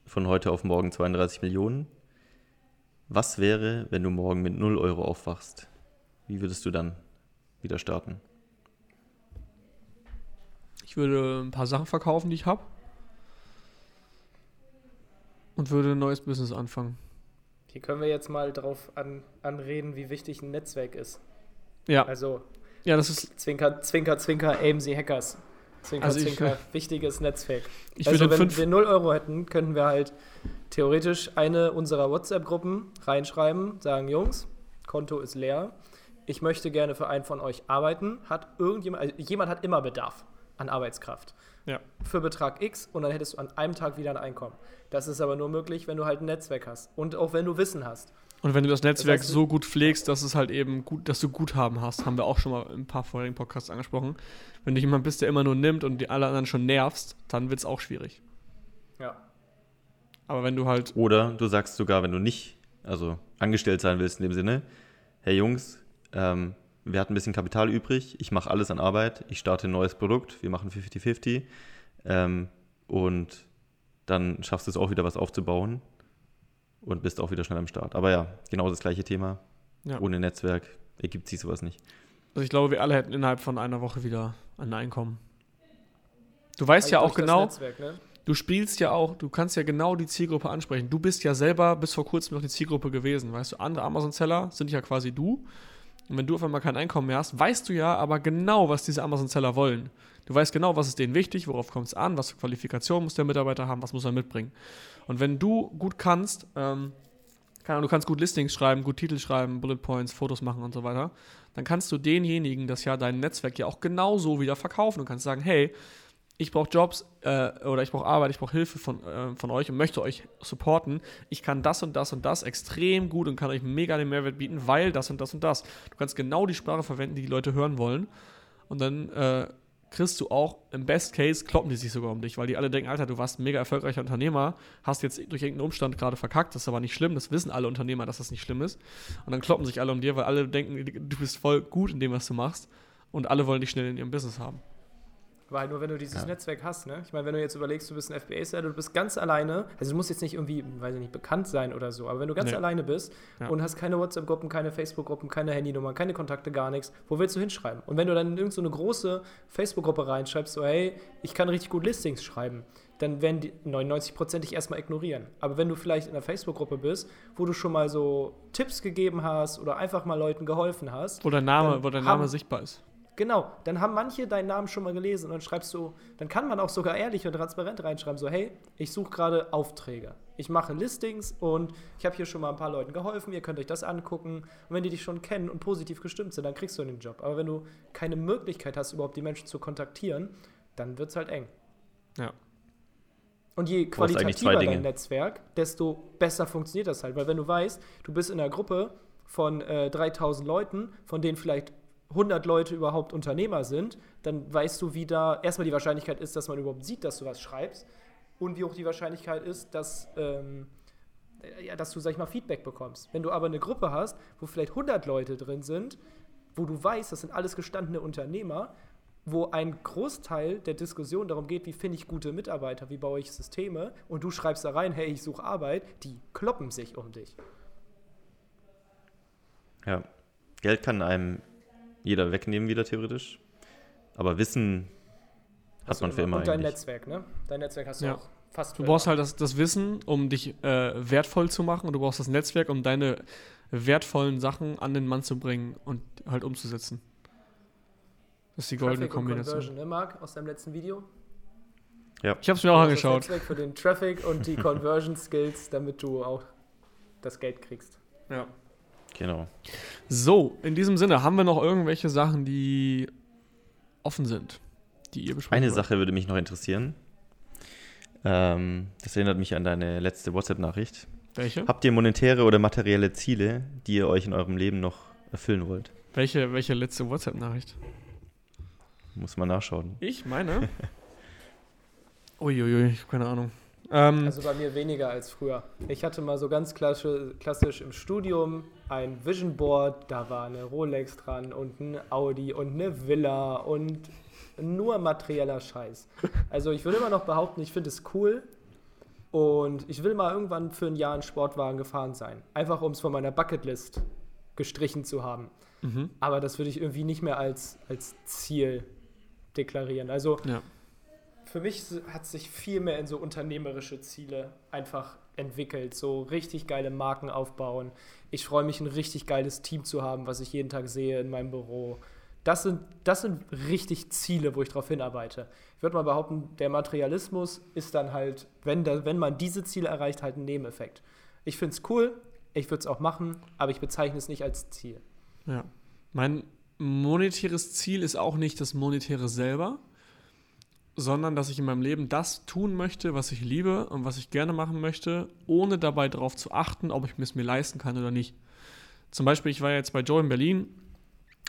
von heute auf morgen 32 Millionen. Was wäre, wenn du morgen mit 0 Euro aufwachst? Wie würdest du dann wieder starten? Ich würde ein paar Sachen verkaufen, die ich habe. Und würde ein neues Business anfangen. Hier können wir jetzt mal darauf an, anreden, wie wichtig ein Netzwerk ist. Ja. Also, ja, das ist Zwinker, Zwinker, Zwinker, AMC Hackers. Zwinker, also Zwinker, ich, wichtiges Netzwerk. Ich also, wenn wir 0 Euro hätten, könnten wir halt theoretisch eine unserer WhatsApp-Gruppen reinschreiben, sagen, Jungs, Konto ist leer ich möchte gerne für einen von euch arbeiten, hat irgendjemand, also jemand hat immer Bedarf an Arbeitskraft. Ja. Für Betrag X und dann hättest du an einem Tag wieder ein Einkommen. Das ist aber nur möglich, wenn du halt ein Netzwerk hast und auch wenn du Wissen hast. Und wenn du das Netzwerk das heißt, so gut pflegst, dass es halt eben gut, dass du Guthaben hast, haben wir auch schon mal in ein paar vorherigen Podcasts angesprochen. Wenn du jemand bist, der immer nur nimmt und die alle anderen schon nervst, dann wird es auch schwierig. Ja. Aber wenn du halt. Oder du sagst sogar, wenn du nicht, also angestellt sein willst in dem Sinne, hey Jungs, ähm, wir hatten ein bisschen Kapital übrig, ich mache alles an Arbeit, ich starte ein neues Produkt, wir machen 50-50 ähm, und dann schaffst du es auch wieder was aufzubauen und bist auch wieder schnell am Start. Aber ja, genau das gleiche Thema. Ja. Ohne Netzwerk ergibt sich sowas nicht. Also ich glaube, wir alle hätten innerhalb von einer Woche wieder ein Einkommen. Du weißt ja auch genau, Netzwerk, ne? du spielst ja auch, du kannst ja genau die Zielgruppe ansprechen. Du bist ja selber bis vor kurzem noch die Zielgruppe gewesen, weißt du, andere Amazon-Seller sind ja quasi du und wenn du auf einmal kein Einkommen mehr hast, weißt du ja aber genau, was diese Amazon-Seller wollen. Du weißt genau, was ist denen wichtig, worauf kommt es an, was für Qualifikationen muss der Mitarbeiter haben, was muss er mitbringen. Und wenn du gut kannst, ähm, kann, du kannst gut Listings schreiben, gut Titel schreiben, Bullet Points, Fotos machen und so weiter, dann kannst du denjenigen das ja dein Netzwerk ja auch genauso wieder verkaufen. Du kannst sagen, hey, ich brauche Jobs äh, oder ich brauche Arbeit, ich brauche Hilfe von, äh, von euch und möchte euch supporten. Ich kann das und das und das extrem gut und kann euch mega den Mehrwert bieten, weil das und das und das. Du kannst genau die Sprache verwenden, die die Leute hören wollen. Und dann äh, kriegst du auch, im Best Case, kloppen die sich sogar um dich, weil die alle denken, Alter, du warst ein mega erfolgreicher Unternehmer, hast jetzt durch irgendeinen Umstand gerade verkackt, das ist aber nicht schlimm, das wissen alle Unternehmer, dass das nicht schlimm ist. Und dann kloppen sich alle um dir, weil alle denken, du bist voll gut in dem, was du machst. Und alle wollen dich schnell in ihrem Business haben. Weil nur wenn du dieses ja. Netzwerk hast, ne? Ich meine, wenn du jetzt überlegst, du bist ein FBA-Seller, du bist ganz alleine, also du musst jetzt nicht irgendwie, weiß ich nicht, bekannt sein oder so, aber wenn du ganz nee. alleine bist ja. und hast keine WhatsApp-Gruppen, keine Facebook-Gruppen, keine Handynummer, keine Kontakte, gar nichts, wo willst du hinschreiben? Und wenn du dann in irgendeine so große Facebook-Gruppe reinschreibst, so, hey, ich kann richtig gut Listings schreiben, dann werden die 99% dich erstmal ignorieren. Aber wenn du vielleicht in einer Facebook-Gruppe bist, wo du schon mal so Tipps gegeben hast oder einfach mal Leuten geholfen hast. Wo dein Name, wo dein haben- Name sichtbar ist. Genau, dann haben manche deinen Namen schon mal gelesen und dann schreibst du, dann kann man auch sogar ehrlich und transparent reinschreiben, so hey, ich suche gerade Aufträge. Ich mache Listings und ich habe hier schon mal ein paar Leuten geholfen, ihr könnt euch das angucken. Und wenn die dich schon kennen und positiv gestimmt sind, dann kriegst du den Job. Aber wenn du keine Möglichkeit hast, überhaupt die Menschen zu kontaktieren, dann wird es halt eng. Ja. Und je qualitativer dein. Netzwerk, desto besser funktioniert das halt. Weil wenn du weißt, du bist in einer Gruppe von äh, 3000 Leuten, von denen vielleicht 100 Leute überhaupt Unternehmer sind, dann weißt du, wie da erstmal die Wahrscheinlichkeit ist, dass man überhaupt sieht, dass du was schreibst und wie hoch die Wahrscheinlichkeit ist, dass, ähm, äh, ja, dass du, sag ich mal, Feedback bekommst. Wenn du aber eine Gruppe hast, wo vielleicht 100 Leute drin sind, wo du weißt, das sind alles gestandene Unternehmer, wo ein Großteil der Diskussion darum geht, wie finde ich gute Mitarbeiter, wie baue ich Systeme und du schreibst da rein, hey, ich suche Arbeit, die kloppen sich um dich. Ja. Geld kann einem jeder wegnehmen, wieder theoretisch. Aber Wissen hat man für immer und dein eigentlich. Netzwerk, ne? Dein Netzwerk hast du Ja. auch fast Du brauchst halt das, das Wissen, um dich äh, wertvoll zu machen und du brauchst das Netzwerk, um deine wertvollen Sachen an den Mann zu bringen und halt umzusetzen. Das ist die goldene Traffic und Kombination. Conversion, ne, Marc, aus deinem letzten Video? Ich habe es mir auch Das angeschaut. Netzwerk für den Traffic und die Conversion Skills, damit du auch das Geld kriegst. Ja. Genau. So, in diesem Sinne, haben wir noch irgendwelche Sachen, die offen sind, die ihr besprechen Eine wollt? Sache würde mich noch interessieren. Ähm, das erinnert mich an deine letzte WhatsApp-Nachricht. Welche? Habt ihr monetäre oder materielle Ziele, die ihr euch in eurem Leben noch erfüllen wollt? Welche, welche letzte WhatsApp-Nachricht? Muss man nachschauen. Ich meine. Uiuiui, ich habe keine Ahnung. Ähm, Also bei mir weniger als früher. Ich hatte mal so ganz klassisch, klassisch im Studium ein Vision Board, da war eine Rolex dran und ein Audi und eine Villa und nur materieller Scheiß. Also ich würde immer noch behaupten, ich finde es cool und ich will mal irgendwann für ein Jahr einen Sportwagen gefahren sein. Einfach um es von meiner Bucketlist gestrichen zu haben. mhm. Aber das würde ich irgendwie nicht mehr als, als Ziel deklarieren. Also Ja. für mich hat sich viel mehr in so unternehmerische Ziele einfach entwickelt. So richtig geile Marken aufbauen. Ich freue mich, ein richtig geiles Team zu haben, was ich jeden Tag sehe in meinem Büro. Das sind, das sind richtig Ziele, wo ich darauf hinarbeite. Ich würde mal behaupten, der Materialismus ist dann halt, wenn, da, wenn man diese Ziele erreicht, halt ein Nebeneffekt. Ich finde es cool, ich würde es auch machen, aber ich bezeichne es nicht als Ziel. Ja. Mein monetäres Ziel ist auch nicht das Monetäre selber, sondern dass ich in meinem Leben das tun möchte, was ich liebe und was ich gerne machen möchte, ohne dabei darauf zu achten, ob ich es mir leisten kann oder nicht. Zum Beispiel, ich war jetzt bei Joe in Berlin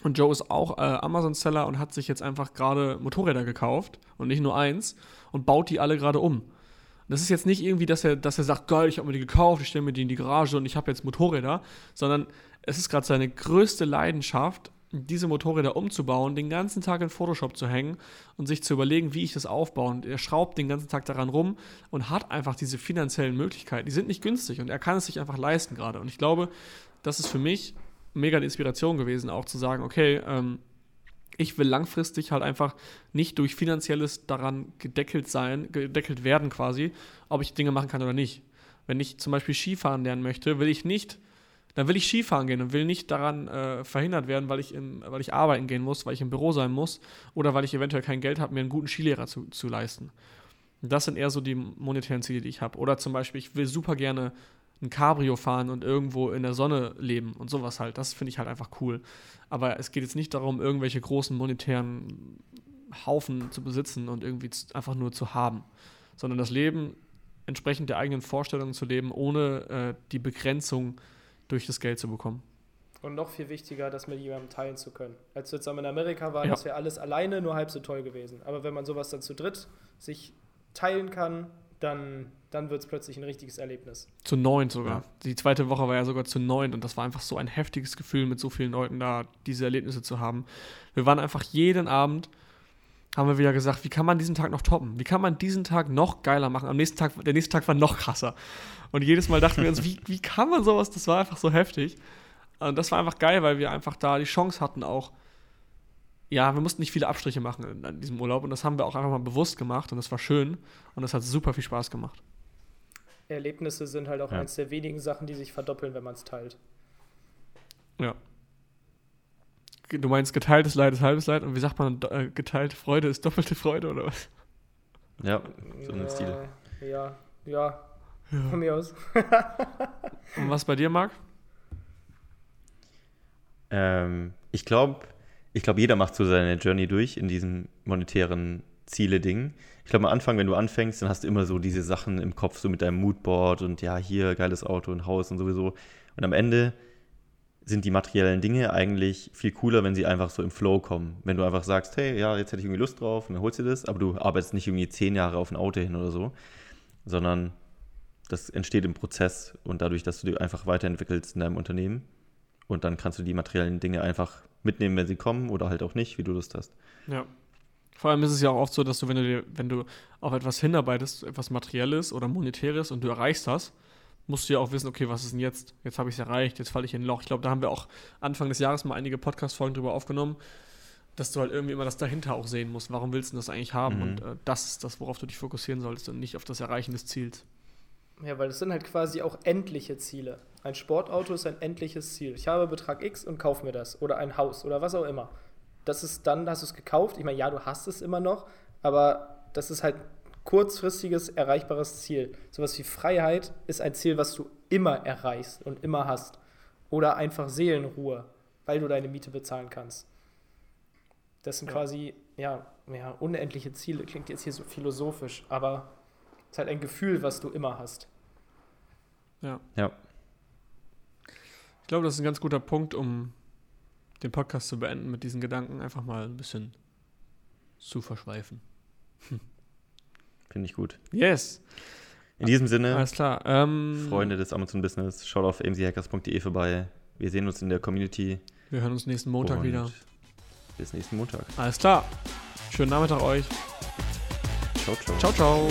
und Joe ist auch äh, Amazon-Seller und hat sich jetzt einfach gerade Motorräder gekauft und nicht nur eins und baut die alle gerade um. Das ist jetzt nicht irgendwie, dass er, dass er sagt, geil, ich habe mir die gekauft, ich stelle mir die in die Garage und ich habe jetzt Motorräder, sondern es ist gerade seine größte Leidenschaft, diese Motorräder umzubauen, den ganzen Tag in Photoshop zu hängen und sich zu überlegen, wie ich das aufbaue. Und er schraubt den ganzen Tag daran rum und hat einfach diese finanziellen Möglichkeiten. Die sind nicht günstig und er kann es sich einfach leisten gerade. Und ich glaube, das ist für mich mega die Inspiration gewesen, auch zu sagen, okay, ähm, ich will langfristig halt einfach nicht durch finanzielles daran gedeckelt sein, gedeckelt werden quasi, ob ich Dinge machen kann oder nicht. Wenn ich zum Beispiel Skifahren lernen möchte, will ich nicht, dann will ich Skifahren gehen und will nicht daran äh, verhindert werden, weil ich, im, weil ich arbeiten gehen muss, weil ich im Büro sein muss oder weil ich eventuell kein Geld habe, mir einen guten Skilehrer zu, zu leisten. Das sind eher so die monetären Ziele, die ich habe. Oder zum Beispiel, ich will super gerne ein Cabrio fahren und irgendwo in der Sonne leben und sowas halt. Das finde ich halt einfach cool. Aber es geht jetzt nicht darum, irgendwelche großen monetären Haufen zu besitzen und irgendwie einfach nur zu haben, sondern das Leben entsprechend der eigenen Vorstellungen zu leben, ohne äh, die Begrenzung durch das Geld zu bekommen. Und noch viel wichtiger, das mit jemandem teilen zu können. Als wir zusammen in Amerika waren, Ja. das wäre alles alleine nur halb so toll gewesen. Aber wenn man sowas dann zu dritt sich teilen kann, dann, dann wird es plötzlich ein richtiges Erlebnis. Zu neun sogar. Ja. Die zweite Woche war ja sogar zu neun und das war einfach so ein heftiges Gefühl, mit so vielen Leuten da diese Erlebnisse zu haben. Wir waren einfach jeden Abend, haben wir wieder gesagt, wie kann man diesen Tag noch toppen? Wie kann man diesen Tag noch geiler machen? Am nächsten Tag, der nächste Tag war noch krasser. Und jedes Mal dachten wir uns, wie, wie kann man sowas? Das war einfach so heftig. Und das war einfach geil, weil wir einfach da die Chance hatten, auch ja, wir mussten nicht viele Abstriche machen in, in diesem Urlaub und das haben wir auch einfach mal bewusst gemacht und das war schön und das hat super viel Spaß gemacht. Erlebnisse sind halt auch Ja. eins der wenigen Sachen, die sich verdoppeln, wenn man es teilt. Ja. Du meinst geteiltes Leid ist halbes Leid und wie sagt man, äh, geteilte Freude ist doppelte Freude oder was? Ja, so ein Stil. Äh, Ja, ja, von mir aus. Und was bei dir, Marc? Ähm, ich glaube, ich glaub, jeder macht so seine Journey durch in diesem monetären Ziele-Ding. Ich glaube, am Anfang, wenn du anfängst, dann hast du immer so diese Sachen im Kopf, so mit deinem Moodboard und ja, hier geiles Auto und Haus und sowieso. Und am Ende sind die materiellen Dinge eigentlich viel cooler, wenn sie einfach so im Flow kommen. Wenn du einfach sagst, hey, ja, jetzt hätte ich irgendwie Lust drauf und dann holst du das, aber du arbeitest nicht irgendwie zehn Jahre auf ein Auto hin oder so, sondern das entsteht im Prozess und dadurch, dass du dich einfach weiterentwickelst in deinem Unternehmen. Und dann kannst du die materiellen Dinge einfach mitnehmen, wenn sie kommen oder halt auch nicht, wie du Lust hast. Ja. Vor allem ist es ja auch oft so, dass du, wenn du dir, wenn du auf etwas hinarbeitest, etwas Materielles oder Monetäres und du erreichst das, musst du ja auch wissen, okay, was ist denn jetzt? Jetzt habe ich es erreicht, jetzt falle ich in ein Loch. Ich glaube, da haben wir auch Anfang des Jahres mal einige Podcast-Folgen drüber aufgenommen, dass du halt irgendwie immer das dahinter auch sehen musst. Warum willst du das eigentlich haben? Mhm. Und äh, das ist das, worauf du dich fokussieren solltest und nicht auf das Erreichen des Ziels. Ja, weil das sind halt quasi auch endliche Ziele. Ein Sportauto ist ein endliches Ziel. Ich habe Betrag X und kauf mir das. Oder ein Haus oder was auch immer. Das ist dann, hast du es gekauft. Ich meine, ja, du hast es immer noch, aber das ist halt kurzfristiges, erreichbares Ziel. Sowas wie Freiheit ist ein Ziel, was du immer erreichst und immer hast. Oder einfach Seelenruhe, weil du deine Miete bezahlen kannst. Das sind Ja. quasi, ja, ja, unendliche Ziele. Klingt jetzt hier so philosophisch, aber es ist halt ein Gefühl, was du immer hast. Ja. Ja. Ich glaube, das ist ein ganz guter Punkt, um den Podcast zu beenden mit diesen Gedanken, einfach mal ein bisschen zu verschweifen. Finde ich gut. Yes, In diesem Sinne, alles klar. Ähm, Freunde des Amazon Business, schaut auf amchackers.de vorbei. Wir sehen uns in der Community. Wir hören uns nächsten Montag wieder. Bis nächsten Montag. Alles klar. Schönen Nachmittag euch. Ciao, ciao. Ciao, ciao.